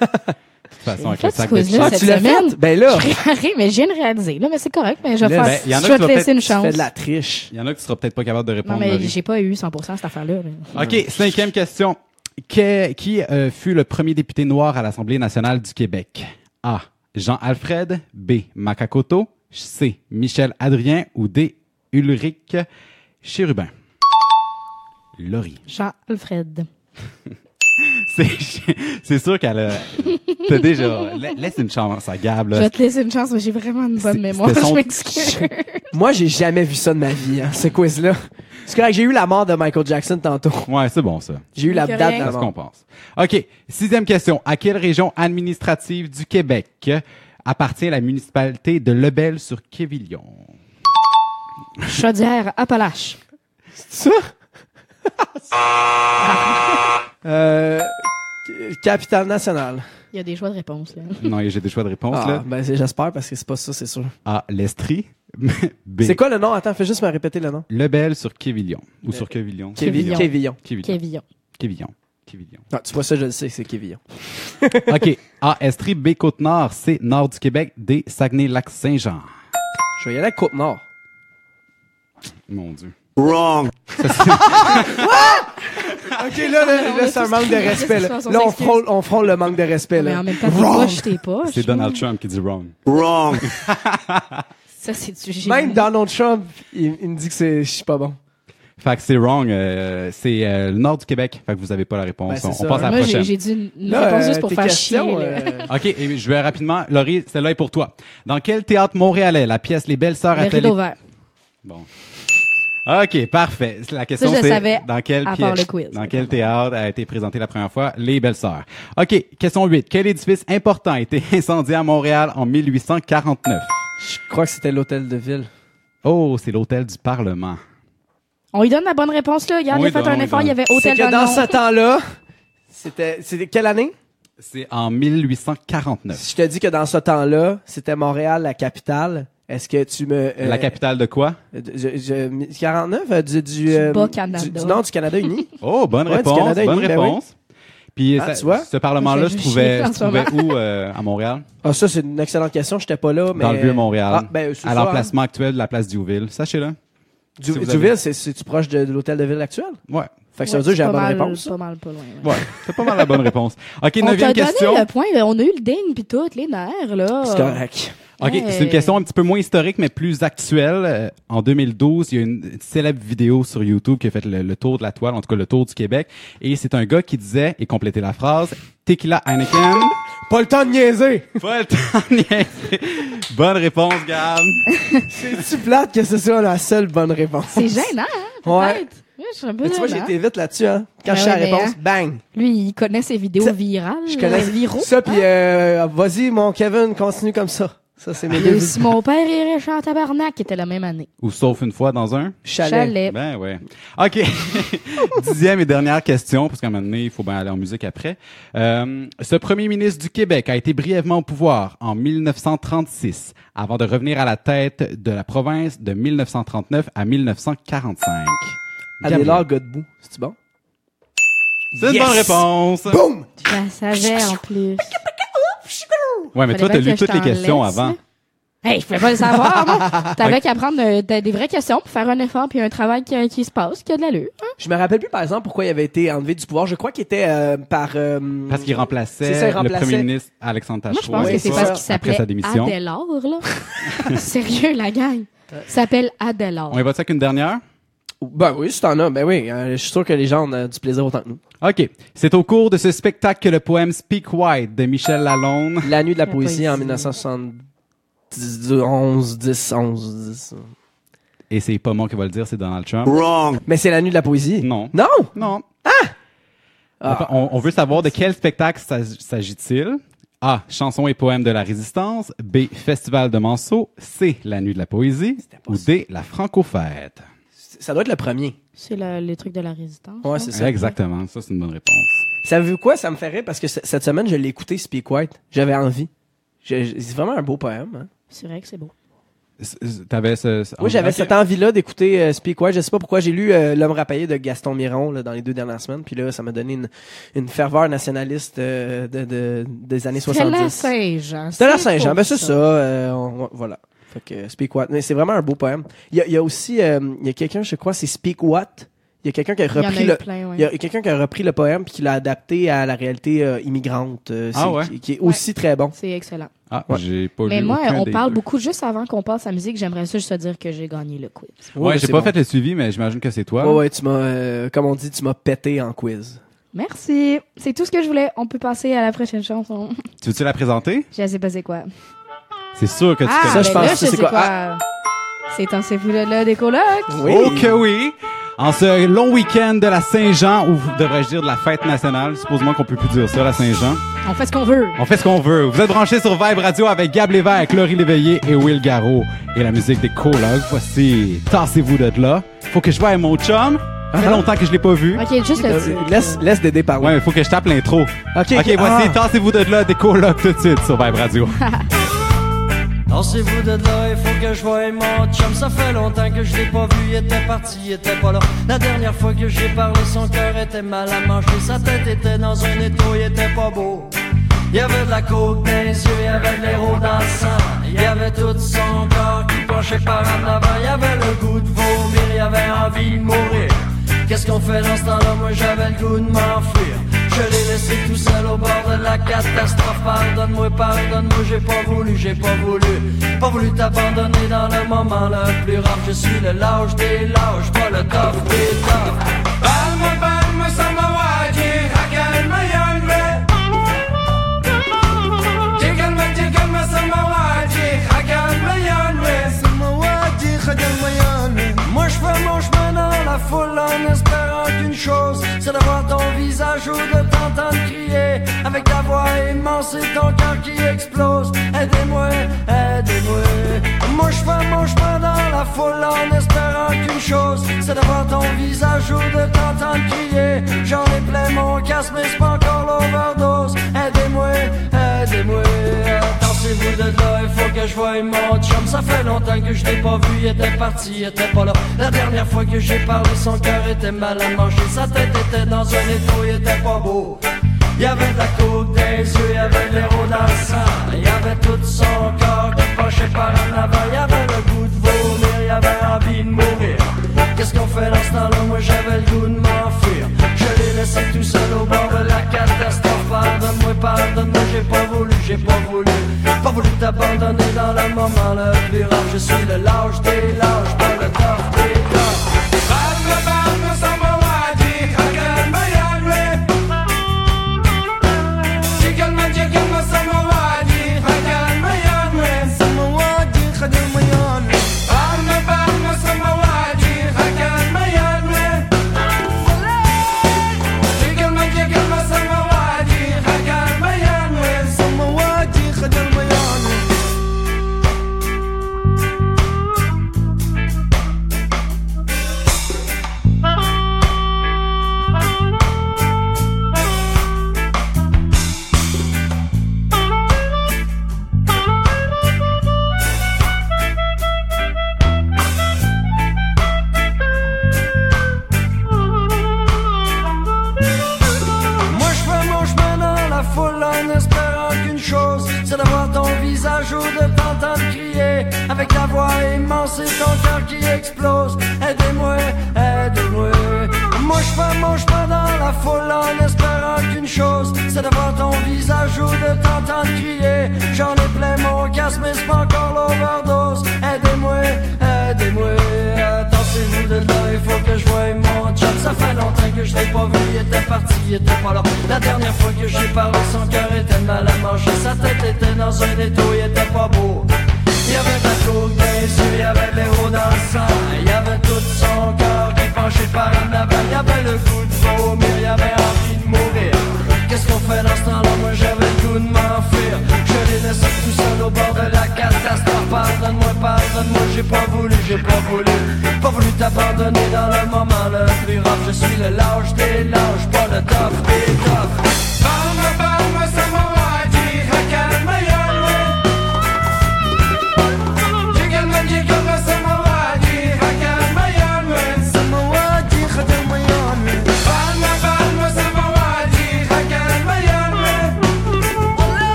De toute façon, avec fait le ce sac de quiz-là, chips. cette tu l'as semaine? fait? Ben là, Je préparais, mais je viens de réaliser. Là, mais c'est correct, mais je vais faire. ben, il y en a je qui vais te laisser une tu fais chance. de la triche. Il y en a que tu seras peut-être pas capable de Non, répondre. mais Laurie. j'ai pas eu 100% cette affaire-là. là. OK, cinquième question. Que- qui euh, fut le premier député noir à l'Assemblée nationale du Québec? A. Jean-Alfred. B. Makakoto. C. Michel Adrien. Ou D. Ulrich Chérubin? Laurie. Jean-Alfred. C'est, c'est sûr qu'elle a. T'as déjà. la- Laisse une chance à Gab, Je là. vais te laisser une chance, mais j'ai vraiment une bonne C'est- mémoire. son- Je m'excuse. Moi, j'ai jamais vu ça de ma vie, hein, ce quiz-là. C'est correct, j'ai eu la mort de Michael Jackson tantôt. Ouais, c'est bon, ça. J'ai eu la date de la C'est ce qu'on mort. pense? OK. Sixième question. À quelle région administrative du Québec appartient la municipalité de Lebel-sur-Quévillon? Chaudière, Appalache. Ça? Euh, capitale nationale. Il y a des choix de réponse. Là. Non, j'ai des choix de réponse, Ah, là. ben, j'espère parce que c'est pas ça, c'est sûr. A. L'Estrie. B. C'est quoi le nom? Attends, fais juste me répéter le nom. Lebel-sur-Quévillon. Ou Le- sur Quévillon. Quévillon. Quévillon. Kévillon. Quévillon. Quévillon. Ah, tu vois ça, je le sais, c'est Kévillon. OK. A. Estrie. B. Côte-Nord. C. Nord du Québec. D. Saguenay-Lac-Saint-Jean. Je vais y aller à Côte-Nord. Mon Dieu. Ok, là, là, c'est un manque de respect. Là, on s'excuse. Là, on frôle, on frôle le manque de respect. Mais Là. en même temps, Wrong. t'es. C'est Donald Trump qui dit wrong. Ça, c'est du génie. Même Donald Trump, il, il me dit que c'est, je suis pas bon. Fait que c'est wrong. euh, c'est euh, le nord du Québec. Fait que vous avez pas la réponse. Ben, on, passe à la Moi, j'ai prochaine. j'ai dit une, Là, réponse euh, juste pour tes faire chier. euh, OK, et je vais rapidement. Laurie, celle-là est pour toi. Dans quel théâtre montréalais la pièce Les Belles Sœurs Le a fait rideau vert. Bon. OK, parfait. La question c'est savais dans quel à pièce, quiz. dans quel théâtre a été présenté la première fois Les Belles Sœurs. OK, question 8. Quel édifice important a été incendié à Montréal en 1849 je crois que c'était l'hôtel de ville. Oh, c'est l'hôtel du Parlement. On lui donne la bonne réponse, là. Regarde, On il a fait un effort, il y avait hôtel que dans dans ce temps-là, c'était, c'était quelle année? C'est en 1849. Si je te dis que dans ce temps-là, c'était Montréal, la capitale, est-ce que tu me... euh, La capitale de quoi? Je, je- 49 euh, du du, euh, Bas-Canada. du, du- non du Canada uni. Oh, bonne Ouais, réponse, Canada bonne uni, ben réponse. Puis Ah, ça- tu vois? ce parlement-là Je se trouvait, se où euh, à Montréal? Ah ça c'est une excellente question, j'étais pas là mais Dans le vieux Montréal. Ah, ben, à l'emplacement actuel de la place Diouville. Sachez-le. hein. Du, si avez- c'est c'est-tu proche de, de l'hôtel de ville actuel? Ouais. Fait que ça veut dire que j'ai la c'est bonne pas mal- réponse. Pas mal, pas loin. ouais. Ouais. C'est pas mal la bonne réponse. OK, On neuvième question. donné le point, là. on a eu le ding puis tout, les nerfs, là. C'est correct. OK, Hey. c'est une question un petit peu moins historique, mais plus actuelle. Euh, en 2012, il y a une célèbre vidéo sur YouTube qui a fait le, le tour de la toile, en tout cas le tour du Québec. Et c'est un gars qui disait, et complétait la phrase, Tequila Heineken. Pas le temps de niaiser. Pas le temps de niaiser. Bonne réponse, Gab. C'est-tu plate que ce soit la seule bonne réponse? C'est gênant, hein, Ouais. Je Mais tu vois, été vite là-dessus, hein. Quand Ben je la réponse, hein. bang! Lui, il connaît ses vidéos virales. Je connais euh, viraux. ça, puis euh, vas-y, mon Kevin, continue comme ça. Ça, c'est mes deux Et si mon père est riche en tabarnak, qui était la même année. Ou sauf une fois dans un? chalets. Chalet. Ben ouais. OK. Dixième et dernière question, parce qu'à un moment donné, il faut bien aller en musique après. Euh, ce premier ministre du Québec a été brièvement au pouvoir en 1936, avant de revenir à la tête de la province de 1939 à 1945. Adélard Godbout. C'est-tu bon? C'est une Yes! bonne réponse. Boum! Je la savais en plus. Ouais, mais toi, t'as bien lu que je toutes les t'en questions laisse, avant. là. Hey, je peux pas le savoir, moi. T'avais qu'à prendre euh, des des vraies questions pour faire un effort puis un travail qui, qui se passe, qui a de l'allure. hein. Je me rappelle plus, par exemple, pourquoi il avait été enlevé du pouvoir. Je crois qu'il était euh, par... euh, Parce qu'il C'est remplaçait ça, il le remplaçait. premier ministre Alexandre Moi, je Tachereau. pense Ouais, que c'est parce qu'il Après s'appelait sa démission. Adélard, là. Sérieux, la gang. Il s'appelle Adélard. On y va avec une dernière? Ben oui, si t'en as, ben oui. euh, je suis sûr que les gens ont euh, du plaisir autant que nous. OK. C'est au cours de ce spectacle que le poème Speak White de Michel Lalonde La nuit de la La poésie, poésie. en 1971, 10, 11, 10. Et c'est pas moi qui va le dire, c'est Donald Trump. Mais c'est la nuit de la poésie? Non. Non! Non. Ah. On, on veut savoir de quel spectacle s'ag- s'agit-il. A. Chansons et poèmes de la résistance. B. Festival de Manceau. C. La nuit de la poésie. Ou. D. La Franco-fête. Ça doit être le premier. C'est le, les trucs de la résistance. Ouais, c'est ça. Exactement. Ça, c'est une bonne réponse. Savez-vous quoi? Ça me rire parce que cette semaine, je l'ai écouté, Speak White. J'avais envie. C'est vraiment un beau poème. Hein? C'est vrai que c'est beau. T'avais ce... ce- Oui, j'avais cette envie-là d'écouter euh, Speak White. Je sais pas pourquoi j'ai lu euh, L'homme rapaillé de Gaston Miron là, dans les deux dernières semaines. Puis là, ça m'a donné une, une ferveur nationaliste euh, de, de- des années C'était la 70. Saint-Jean. C'était la c'est Saint-Jean. Ben, c'est ça. euh, on- voilà. Fait que euh, Speak What. Mais c'est vraiment un beau poème. Il y a, il y a aussi, euh, il y a quelqu'un, je crois, c'est Speak What. Il y a quelqu'un qui a repris le. plein, ouais. Il y a quelqu'un qui a repris le poème puis qui l'a adapté à la réalité euh, immigrante. euh, Ah c'est- ouais? qui, qui est aussi très bon. C'est excellent. Ah, Ouais. j'ai pas Mais lu moi, aucun on des parle deux. beaucoup juste avant qu'on passe à la musique. J'aimerais ça juste te dire que j'ai gagné le quiz. Ouais, j'ai c'est pas bon. fait le suivi, mais j'imagine que c'est toi. Ouais, ouais, tu m'as, euh, comme on dit, tu m'as pété en quiz. Merci. C'est tout ce que je voulais. On peut passer à la prochaine chanson. Tu veux-tu la présenter? Je sais pas c'est quoi. C'est sûr que tu Ah, connais. Ça, je ben pense là, que c'est quoi? quoi. C'est un c'est de là des colocs. Oui. Oh que oui! En ce long week-end de la Saint-Jean, ou devrais-je dire de la fête nationale, supposément qu'on peut plus dire ça, la Saint-Jean. On fait ce qu'on veut. On fait ce qu'on veut. Vous êtes branchés sur Vibe Radio avec Gab Lévesque, Laurie Léveillé et Will Garraud. Et la musique des colocs. Voici Tassez-vous de là. Faut que je voie mon chum. Ça fait longtemps que je l'ai pas vu. Ok, juste le Euh, laisse, laisse Dédé parler. Ouais, mais faut que je tape l'intro. Ok, Ok, ok. voici Ah. Tassez-vous de là des colocs tout de suite sur Vibe Radio. Lancez-vous de là, il faut que je voie mon chum. Ça fait longtemps que je l'ai pas vu, il était parti, il était pas là. La dernière fois que j'ai parlé, son cœur était mal à manger. Sa tête était dans un étau, il était pas beau. Il y avait de la coke dans les yeux, il y avait de l'héros dans le sang. Il y avait tout son corps qui penchait par en avant. Il y avait le goût de vomir, il y avait envie de mourir. Qu'est-ce qu'on fait dans ce temps-là? Moi j'avais le goût de m'enfuir. Je l'ai laissé tout seul au bord de la catastrophe. Pardonne-moi, pardonne-moi, j'ai pas voulu, j'ai pas voulu. Pas voulu t'abandonner dans le moment le plus rare. Je suis le lâche des lâches, pas le tough des toughs. Balma, balma, samawaji, hagalma yanme. Jigalma, jigalma, samawaji, hagalma yanme. Samawaji, hagalma yanme. Moi je fais mon chemin dans la foule en espérant qu'une chose, c'est de voir ton visage ou de t'entendre crier avec ton cœur qui explose. Aidez-moi, aidez-moi. Moi je fais mon chemin dans la foule en espérant qu'une chose, c'est de voir ton visage ou de t'entendre crier. J'en ai plein mon casque mais c'est pas encore l'overdose. Aidez-moi, aidez-moi. Tassez-vous de là, il faut que je voie mon chum. Ça fait longtemps que je l'ai pas vu, il était parti, il était pas là. La dernière fois que j'ai parlé, son cœur était mal à manger. Sa tête était dans un étau, il était pas beau. Il y avait la coke les yeux, il y avait de l'héros dans le. Il y avait tout son corps qui penchait par en avant. Il y avait le goût de vomir, il y avait envie de mourir. Qu'est-ce qu'on fait dans ce temps-là? Moi j'avais le goût de m'enfuir. Je l'ai laissé tout seul au bord de la catastrophe. Pardonne-moi, pardonne-moi, j'ai pas voulu, j'ai pas voulu. Pas voulu t'abandonner dans le moment le plus rare. Je suis le lâche des lâches,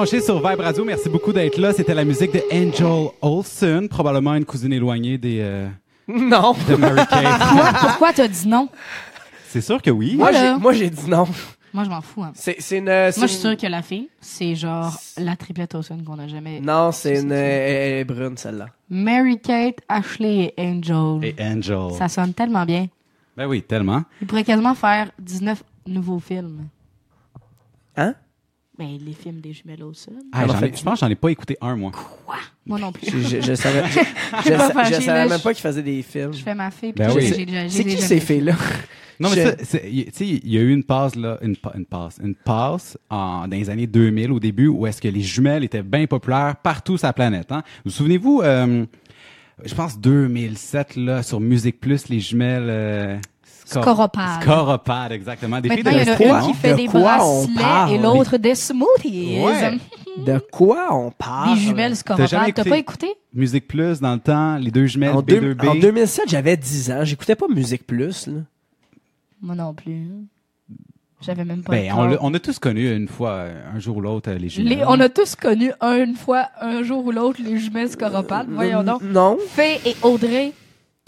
branchés sur Vibe Radio. Merci beaucoup d'être là. C'était la musique de Angel Olsen, probablement une cousine éloignée des euh, Non. de Mary Kay. Pourquoi, pourquoi t'as dit non? C'est sûr que oui. Moi, Voilà. j'ai, moi, j'ai dit non. Moi, je m'en fous. hein. C'est, c'est une. c'est Moi, je suis sûre que la fille, c'est genre la triplette Olsen qu'on a jamais. Non, c'est une. Elle est brune, celle-là. Mary-Kate, Ashley et Angel. Et Angel. Ça sonne tellement bien. Ben oui, tellement. Ils pourraient quasiment faire 19 nouveaux films. Hein? Ben, les films des jumelles Olsen. Ah, Alors, j'en ai- je pense que j'en ai pas écouté un, moi. Moi non plus. Je, je, je savais, je, je, pas sa- fâché, je savais même je- pas qu'ils faisaient des films. Je fais ma fille. Ben puis oui. j'ai- j'ai déjà- j'ai C'est qui ces filles-là? Non, mais Je- ça, c'est- y- tu sais, il y a eu une passe, là, une, pa- une passe, une passe en, dans les années 2000 au début où est-ce que les jumelles étaient bien populaires partout sur la planète. Hein? Vous souvenez-vous, euh, je pense 2007, là, sur Musique Plus, les jumelles... Euh, Scor- Scoropad. Scoropad, exactement. Des Maintenant, filles il y de en a quoi? une qui fait De des bracelets parle? et l'autre des smoothies. Ouais. De quoi on parle? Des jumelles T'as Scoropad. jamais T'as pas écouté? Musique Plus dans le temps, les deux jumelles En, deux- B2B. en 2007, j'avais 10 ans. J'écoutais pas Musique Plus. Là. Moi non plus. J'avais même pas Ben, le on, a tous connu une fois, euh, un jour ou l'autre, euh, les jumelles. Les- on a tous connu un- une fois, un jour ou l'autre, les jumelles Scoropad. Voyons donc. Non. Faye et Audrey.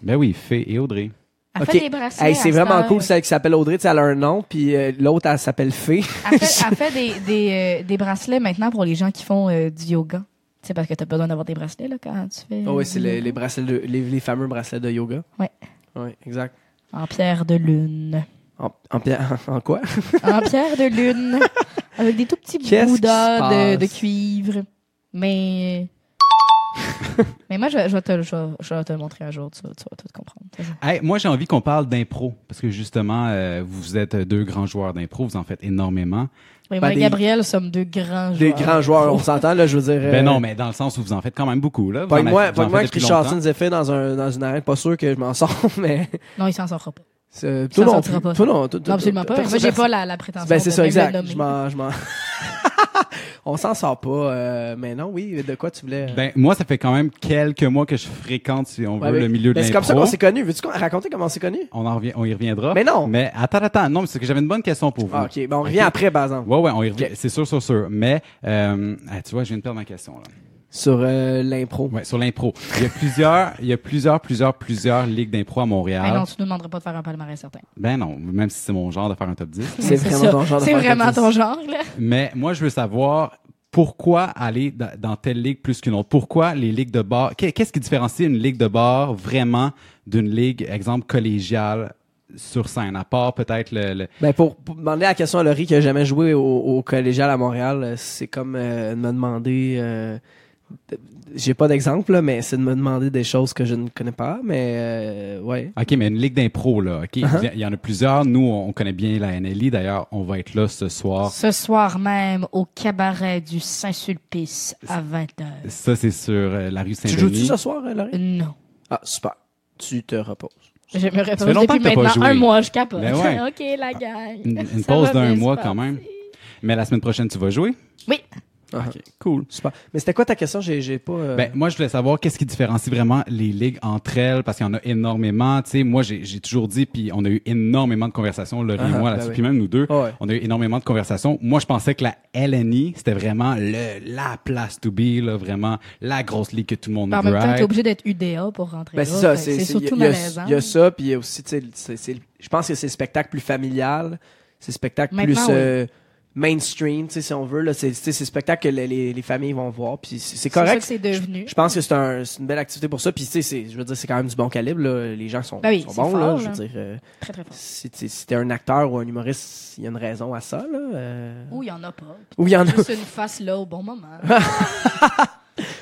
Ben oui, Fée et Audrey. Elle Ok. fait des bracelets. Hey, c'est vraiment cool, celle qui s'appelle Audrey, tu sais, elle a un nom, puis euh, l'autre, elle s'appelle Fée. Elle fait, elle fait des, des, euh, des bracelets maintenant pour les gens qui font euh, du yoga. Tu sais, parce que t'as besoin d'avoir des bracelets là, quand tu fais. Oh, oui, c'est les, les bracelets de- les, les fameux bracelets de yoga. Ouais. Oui, exact. En pierre de lune. En, en, pierre- en quoi? en pierre de lune. Avec des tout petits bouddhas de, de cuivre. Mais. Mais moi, je, vais- je, vais te, je, vais, je vais te le montrer un jour, tu, vas- tu vas tout comprendre. Hey, moi, j'ai envie qu'on parle d'impro, parce que justement, euh, vous êtes deux grands joueurs d'impro, vous en faites énormément. Oui, Ben, moi et des- Gabriel sommes deux grands Des joueurs. grands joueurs, on s'entend, là, je veux dire. Ben euh, non, mais dans le sens où vous en faites quand même beaucoup, là. Pas moi, moi que Richardson nous ait fait dans, un, dans une arène, pas sûr que je m'en sors, mais. Non, il s'en sortira pas. C'est- Ça Toi non plus. pas. Toi non. toi- Non, toi- absolument pas. Moi, j'ai pas la, la prétention Ben c'est de ça, exact. Je m'en, je m'en. On s'en sort pas, euh, mais non, oui, de quoi tu voulais. Ben, moi, ça fait quand même quelques mois que je fréquente, si on veut, Ouais, le milieu de ben, c'est comme ça qu'on s'est connus. Veux-tu qu'on- raconter comment on s'est connus? On en revient, on y reviendra. Mais non. Mais attends, attends, non, mais c'est que j'avais une bonne question pour vous. Ah, ok, ben on revient après, par exemple. Ouais, ouais, on y revient. C'est sûr, sûr, sûr. Mais, euh, ah, tu vois, je viens de perdre ma question, là. Sur euh, l'impro. Ouais, sur l'impro. Il y a plusieurs, il y a plusieurs, plusieurs, plusieurs ligues d'impro à Montréal. Ben non, tu nous demanderais pas de faire un palmarès certain. Ben non, même si c'est mon genre de faire un top 10. C'est vraiment ça. ton genre de C'est vraiment ton genre, là. Mais moi, je veux savoir pourquoi aller dans, telle ligue plus qu'une autre? Pourquoi les ligues de bar Qu'est- Qu'est-ce qui différencie une ligue de bar vraiment d'une ligue, exemple collégiale sur scène, à part peut-être le, le- Ben pour, pour demander la question à Laurie qui a jamais joué au, au collégial à Montréal, c'est comme euh, de me demander. euh, J'ai pas d'exemple, là, mais c'est de me demander des choses que je ne connais pas. Mais euh, ouais. OK, mais une ligue d'impro, là. OK, Uh-huh. il y en a plusieurs. Nous, on connaît bien la NLI. D'ailleurs, on va être là ce soir. Ce soir même, au cabaret du Saint-Sulpice, à 20h. Ça, c'est sur euh, la rue Tu joues-tu Saint-Denis. ce soir, euh, Laurie? Non. Ah, super. Tu te reposes. J'aimerais fait pas longtemps depuis que t'as pas maintenant joué. un mois, je capote. Ben ouais. OK, la gang. Une, pause d'un mois quand même. Mais la semaine prochaine, tu vas jouer? Oui. Ah, OK, cool. Super. Mais c'était quoi ta question? J'ai, j'ai pas. euh, Ben, moi, je voulais savoir qu'est-ce qui différencie vraiment les ligues entre elles, parce qu'il y en a énormément. Tu sais, moi, j'ai j'ai toujours dit, puis on a eu énormément de conversations, Laurie et Ah, moi, ben là-dessus, oui. puis même nous deux. Ah ouais. On a eu énormément de conversations. Moi, je pensais que la LNI, c'était vraiment le, la place to be, là, vraiment la grosse ligue que tout le monde En veut même temps, t'es obligé d'être UDA pour rentrer Ben là. c'est ça, c'est c'est c'est- surtout il y a- malaisant. Il y a ça, puis il y a aussi, tu sais, c'est- c'est- je pense que c'est le spectacle plus familial, c'est le spectacle plus Maintenant, oui. euh, mainstream, tu sais, si on veut là, c'est tu sais, c'est le spectacle que les, les, les familles vont voir, puis c'est c'est C'est ça que correct. c'est devenu. Je pense que c'est un, c'est une belle activité pour ça, puis tu sais, c'est- je veux dire, c'est quand même du bon calibre là. Les gens sont, Ben oui, sont bons là. Je veux dire, euh, Très, très fort. si tu si t'es un acteur ou un humoriste, il y a une raison à ça là. euh. Ou il y en a pas. Ou il y en a. Juste une face là au bon moment.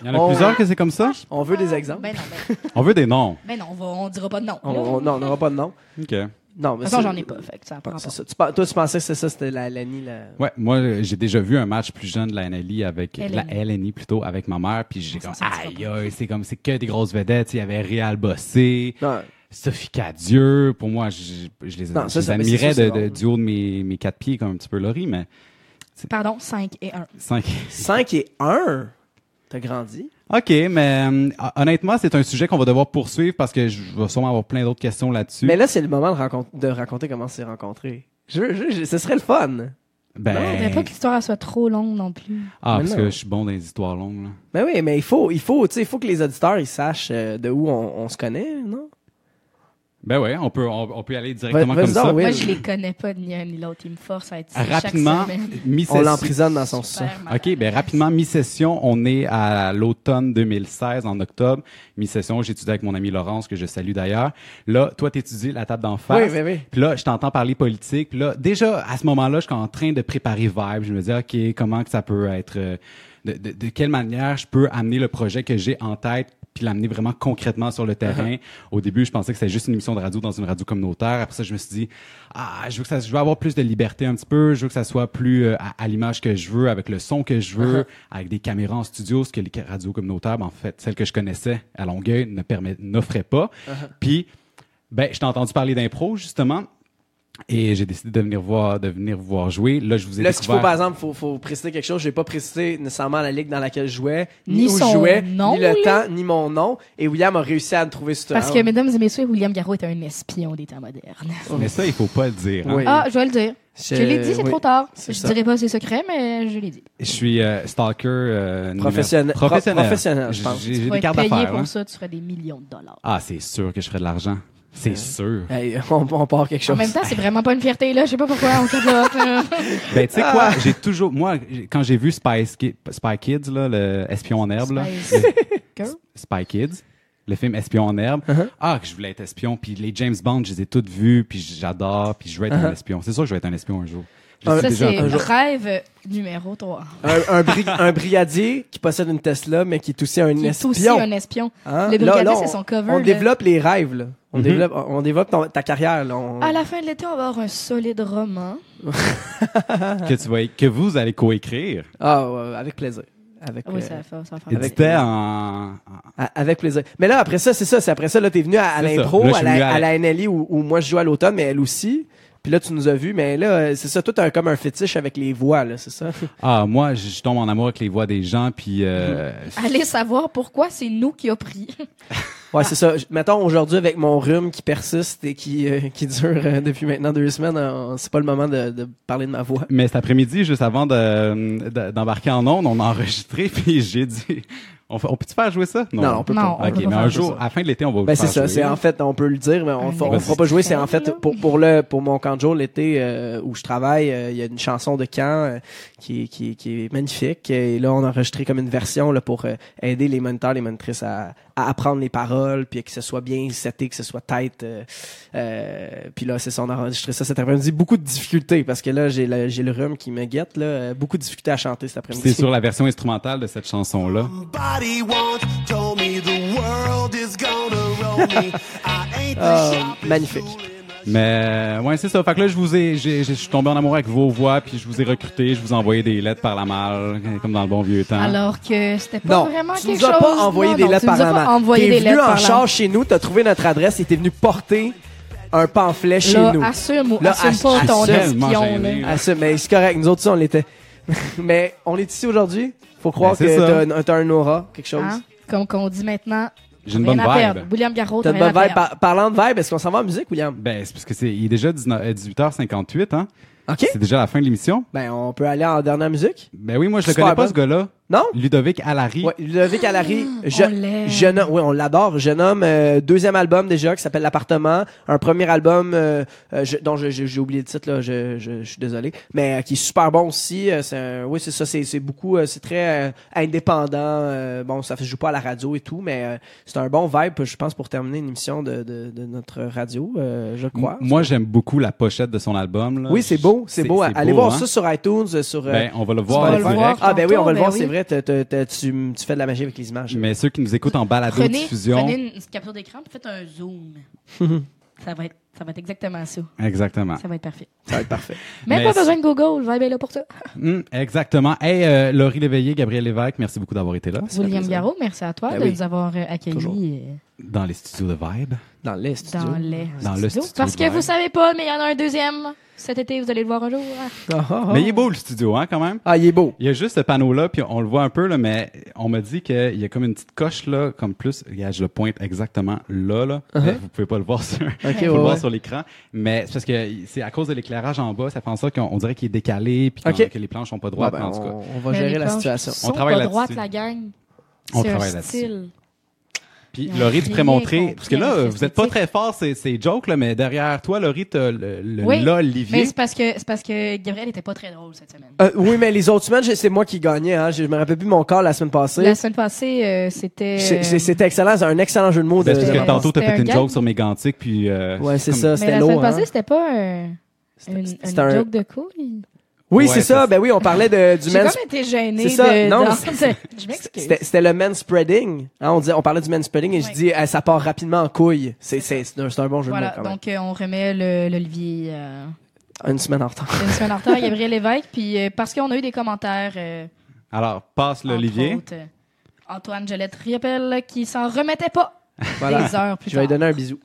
Il y en a On- plusieurs que c'est comme ça? On veut des exemples. Ben non, ben, On veut des noms. ben non, on, va, on dira pas de non, on n'aura pas de nom. OK. Non, De mais toute façon, c'est- j'en ai pas. Fait que ça pas. ça. Tu toi, tu pensais que c'est ça, c'était la Lani, la. Ouais, moi, j'ai déjà vu un match plus jeune de la NLI avec, LNI. la LNI plutôt, avec ma mère, puis j'ai Ça, comme, aïe, aïe, c'est comme, c'est que des grosses vedettes. Il y avait Réal Bossé, Non, Sophie Cadieux. Pour moi, je, je les, Non, je ça, les ça- mais admirais de, du haut de mes, mes quatre pieds, comme un petit peu Laurie, mais Pardon, 5 et 1. 5. 5 et 1. T'as grandi? OK, mais euh, honnêtement, c'est un sujet qu'on va devoir poursuivre parce que je vais sûrement avoir plein d'autres questions là-dessus. Mais là, c'est le moment de, raconter, de raconter comment c'est rencontré. Je, je, je- ce serait le fun. Ben, Non, pas que l'histoire elle soit trop longue non plus. ah, Mais parce non. que je suis bon dans les histoires longues. Là. Ben oui, mais il faut, il faut, tu sais, il faut que les auditeurs ils sachent euh, de où on, on se connaît, non? Ben ouais, on peut, on, on peut y aller directement comme vas-y ça. donc, oui. Moi, je les connais pas ni un ni l'autre. Ils me forcent à être ici Rapidement, chaque semaine. mi-session- On l'emprisonne dans son sang. Super malade. OK, ben rapidement, mi-session, on est à l'automne 2016, en octobre. Mi-session, j'étudie avec mon ami Laurence, que je salue d'ailleurs. Là, toi, t'étudies la table d'en face. Oui, oui, oui. Puis là, je t'entends parler politique. Puis là, déjà, à ce moment-là, je suis en train de préparer Vibe. Je me dis, OK, comment que ça peut être... euh, de, de, de quelle manière je peux amener le projet que j'ai en tête puis l'amener vraiment concrètement sur le terrain. Au début, je pensais que c'était juste une émission de radio dans une radio communautaire. Après ça, je me suis dit, ah, je veux que ça, je veux avoir plus de liberté un petit peu. Je veux que ça soit plus euh, à, à l'image que je veux, avec le son que je veux, avec des caméras en studio, ce que les radios communautaires, ben, en fait, celles que je connaissais à Longueuil ne permet, n'offraient pas. Puis, ben, je t'ai entendu parler d'impro, justement. Et j'ai décidé de venir voir, de venir vous voir jouer. Là, je vous ai Là, ce qu'il faut, par exemple, faut, faut préciser quelque chose. J'ai pas précisé nécessairement la ligue dans laquelle je jouais, Ni ni, où son je jouais, nom, ni le là. temps, ni mon nom. Et William a réussi à me trouver sur Parce que, mesdames et messieurs, William Garraud est un espion des temps modernes. Mais ça, il faut pas le dire. hein. Oui. Ah, je vais le dire. Je, l'ai dit, c'est oui. trop tard. c'est Je ça. dirais pas ses secrets, mais je l'ai dit. Je suis euh, stalker euh, numéro- Professionnel- pro- professionnel. professionnel, je pense. J'ai Tu vas des être cartes payé d'affaires. pour hein. ça, tu ferais des millions de dollars. Ah, c'est sûr que je ferai de l'argent. C'est sûr. Hey, on, on part quelque chose. En même temps, c'est vraiment pas une fierté, là. Je sais pas pourquoi on capote. Ben, tu sais Ah. quoi, j'ai toujours, moi, quand j'ai vu Ki- Spy Kids, là, le espion en herbe, là? Spy Kids, le film Espion en herbe, Uh-huh. ah, que je voulais être espion, puis les James Bond, je les ai toutes vues, puis j'adore, puis je veux être un Uh-huh. espion. C'est sûr que je vais être un espion un jour. Ça, c'est un rêve numéro 3. un, un, bri- un brigadier qui possède une Tesla, mais qui est aussi un Qui est espion. aussi un espion. Hein? Le brigadier, là, c'est on- son cover. On là. développe les rêves, là. On Mhm. développe, on développe ton- ta carrière, là. On- À la fin de l'été, on va avoir un solide roman. que tu vas, que vous allez coécrire. Ah, ouais, avec plaisir. Avec, Oui, euh, ça va faire, ça va faire. Avec- Édité en, avec plaisir. Mais là, après ça, c'est ça. C'est après ça, là, t'es venu à, à l'impro, à, la, venu à- à la NLI où, où moi je joue à l'automne, mais elle aussi. Puis là, tu nous as vus, mais là, c'est ça, tout un, comme un fétiche avec les voix, là, c'est ça? Ah, moi, je, tombe en amour avec les voix des gens, puis euh, Allez savoir pourquoi c'est nous qui a pris. Ouais, c'est ça. Mettons, aujourd'hui, avec mon rhume qui persiste et qui, euh, qui dure euh, depuis maintenant deux semaines, euh, c'est pas le moment de, de parler de ma voix. Mais cet après-midi, juste avant de- de- d'embarquer en ondes, on a enregistré, puis j'ai dit, on, peut-tu faire jouer ça? Non, on peut Non, pas. on Ok, peut pas mais un jour, ça. à la fin de l'été, on va Ben, c'est ça. jouer. C'est en fait, on peut le dire, mais on, extrait, fera pas jouer. C'est en fait, là. pour, pour le, pour mon camp de jour l'été, euh, où je travaille, euh, il y a une chanson de camp, euh, qui, est- qui, est- qui est magnifique. Et là, on a enregistré comme une version, là, pour euh, aider les moniteurs, les monitrices à, à apprendre les paroles, puis que ce soit bien seté, que ce soit tête. euh, euh, puis là, c'est ça, on a enregistré ça cet après-midi. Beaucoup de difficultés, parce que là, j'ai le, j'ai le rhume qui me guette, là. Beaucoup de difficultés à chanter cet après-midi. C'est sur la version instrumentale de cette chanson-là. Somebody once told me the world is gonna roll me. I ain't the sharpest magnifique. tool in the Mais ouais, c'est ça. Fait que là, je vous ai, j'ai- j'ai- je suis tombé en amour avec vos voix, puis je vous ai recruté, je vous ai envoyé des lettres par la malle, comme dans le bon vieux temps. Alors que c'était pas Non, vraiment tu quelque nous as chose. pas envoyé Non, des non, lettres tu par nous as la envoyé T'es des venu lettres en par la charge chez nous, t'as trouvé notre adresse et t'es venu porter un pamphlet chez Là, nous. assume ou Là, assume assume- pas ton espion. ça, mais c'est correct, nous autres, ça, on l'était. mais on est ici aujourd'hui. Faut croire Ben, c'est que ça. t'as un- t'as un aura, quelque chose. Hein? Comme qu'on dit maintenant, J'ai une rien bonne à vibe. perdre. William Garraud, T'as t'as une rien bonne à vibe. perdre. Par- parlant de vibe, est-ce qu'on s'en va en musique, William? Ben, c'est parce que c'est, il est déjà 19 euh, 18h58, hein? OK. C'est déjà la fin de l'émission. Ben, on peut aller en dernière musique. Ben oui, moi, je le Super connais pas, ce gars-là. Non? Ludovic Allary. Ouais, Ludovic Allary. Je, on l'aime. jeune homme, oui, on l'adore. Jeune homme, euh, deuxième album déjà qui s'appelle L'appartement. Un premier album euh, euh, je- dont je- je- j'ai oublié le titre là, je, je, je suis désolé, mais euh, qui est super bon aussi. Euh, c'est un- oui, c'est ça, c'est c'est beaucoup, euh, c'est très euh, indépendant. euh, bon, ça se joue pas à la radio et tout, mais euh, c'est un bon vibe, je pense, pour terminer une émission de, de, de notre radio, euh, je crois. M- Moi, j'aime beaucoup la pochette de son album. Là. oui, c'est beau, c'est beau. Allez voir hein? ça sur iTunes, euh, sur. euh, Ben, on va le voir le en direct. voir. ah ben oui, on va le ben voir, oui. c'est vrai. T'as- t'as- t'as- tu, tu fais de la magie avec les images. Mais ceux qui nous écoutent en balado Prenez, diffusion. prenez une capture d'écran puis faites un zoom. ça, va être, ça va être exactement ça. Exactement. Ça va être parfait. Ça va être parfait. Même Mais pas c'est- besoin de Google, le vibe est là pour ça. Hum, exactement. Hey, euh, Laurie Léveillé, Gabriel Lévesque, merci beaucoup d'avoir été là William plaisir. Garraud, merci à toi Ben de oui. nous avoir euh, Toujours. accueillis Dans les studios de Vibe. Dans les euh, studios. dans les Dans le studios. studio Parce de que Vibe. vous savez pas, mais il y en a un deuxième. Cet été, vous allez le voir un jour. Ah. Ah, ah. Mais il est beau le studio, hein, quand même. Ah, il est beau. Il y a juste ce panneau-là, puis on le voit un peu, là, mais on m'a dit qu'il y a comme une petite coche, là, comme plus, regarde, je le pointe exactement là, là. Mais vous pouvez pas le voir sur, le ouais, voir ouais. sur l'écran. Mais c'est parce que c'est à cause de l'éclairage en bas, ça fait en sorte qu'on on dirait qu'il est décalé, puis que les planches sont pas Ouais, droites, ben, en tout cas. on, on va Mais gérer la situation. Sont travaille pas là-dessus. droite, la gang. On travaille là-dessus. Puis Laurie, tu pourrais montrer, parce que là, vous êtes pas très fort, c'est, c'est joke, là, mais derrière toi, Laurie, t'as le, le Oui, là, Mais Olivier. c'est parce que c'est parce que Gabriel était pas très drôle cette semaine. Euh, oui, mais les autres semaines, c'est moi qui gagnais. Hein. Je me rappelle plus mon corps la semaine passée. La semaine passée, euh, c'était. C'est- euh, C'était excellent. C'est un excellent jeu de mots. Ben, De... parce que euh, tantôt, t'as fait un une gag. joke sur mes gantiques, puis... euh, Ouais, c'est comme- ça. Mais C'était la semaine hein. passée, c'était pas un- C'était- une, une un- joke de couille. Oui, Ouais, c'est ça. ça, Ben oui, on parlait de, du J'ai men's... comme été gênée C'est ça, de. non, Je m'excuse. C'était le man spreading. Hein, on, disait, on parlait du man spreading et je dis eh, ça part rapidement en couille. C'est c'est- c'est un, c'est un bon jeu Voilà, de mots quand même. donc euh, on remet le- l'Olivier euh, Une semaine en retard. une semaine en retard Gabriel Lévesque, puis euh, parce qu'on a eu des commentaires. euh, Alors, passe l'Olivier. euh, Antoine Gelette Riopel qui s'en remettait pas Voilà. des heures plus Je vais lui donner un bisou.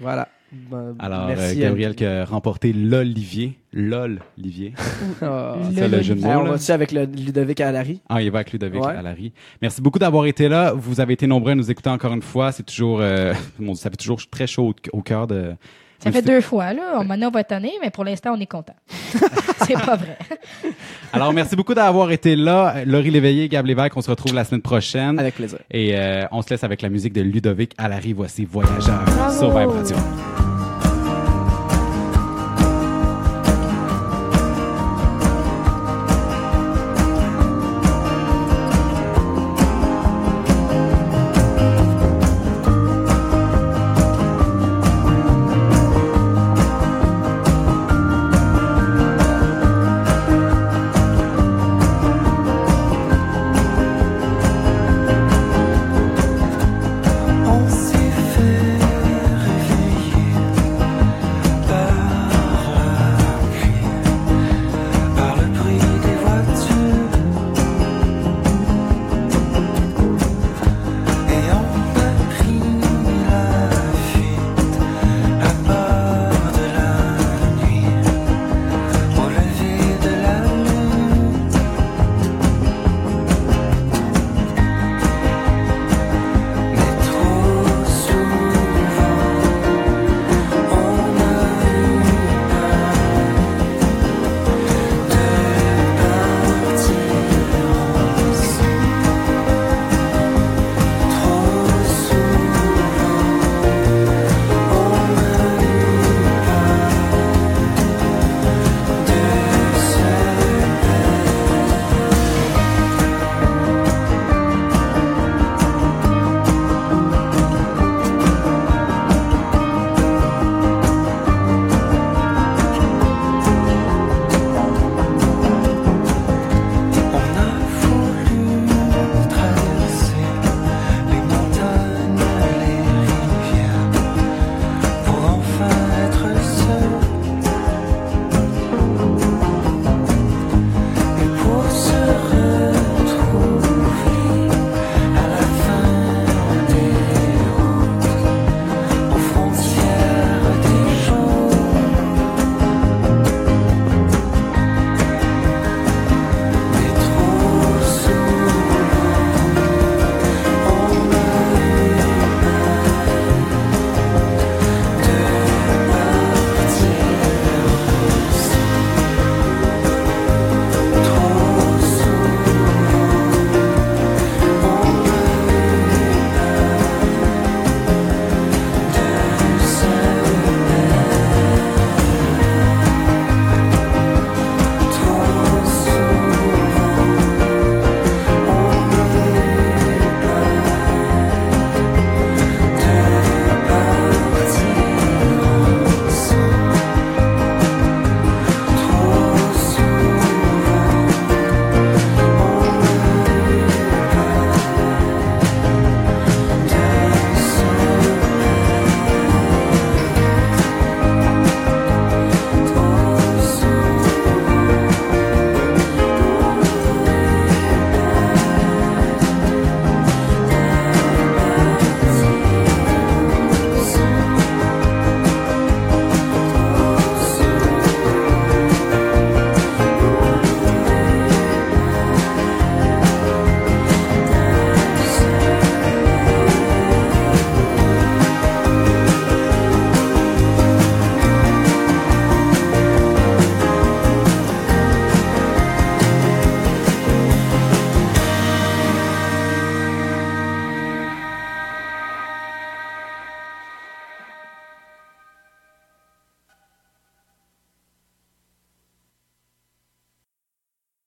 Voilà. Ben, Alors, merci, euh, Gabriel qui a remporté l'Olivier. LOL-Olivier. Ah. Le ça, le jeu de on là? va-tu avec le Ludovic Allary? Ah, il va avec Ludovic Ouais. Allary. Merci beaucoup d'avoir été là. Vous avez été nombreux à nous écouter encore une fois. C'est toujours, euh, ça fait toujours très chaud au, au cœur de. Ça fait deux fois, là. On va être tanné, mais pour l'instant, on est content. c'est pas vrai. Alors, merci beaucoup d'avoir été là. Laurie Léveillé, Gab Lévesque, on se retrouve la semaine prochaine. Avec plaisir. Et euh, on se laisse avec la musique de Ludovic Allary. Voici Voyageur Bravo. sur Vibe Radio.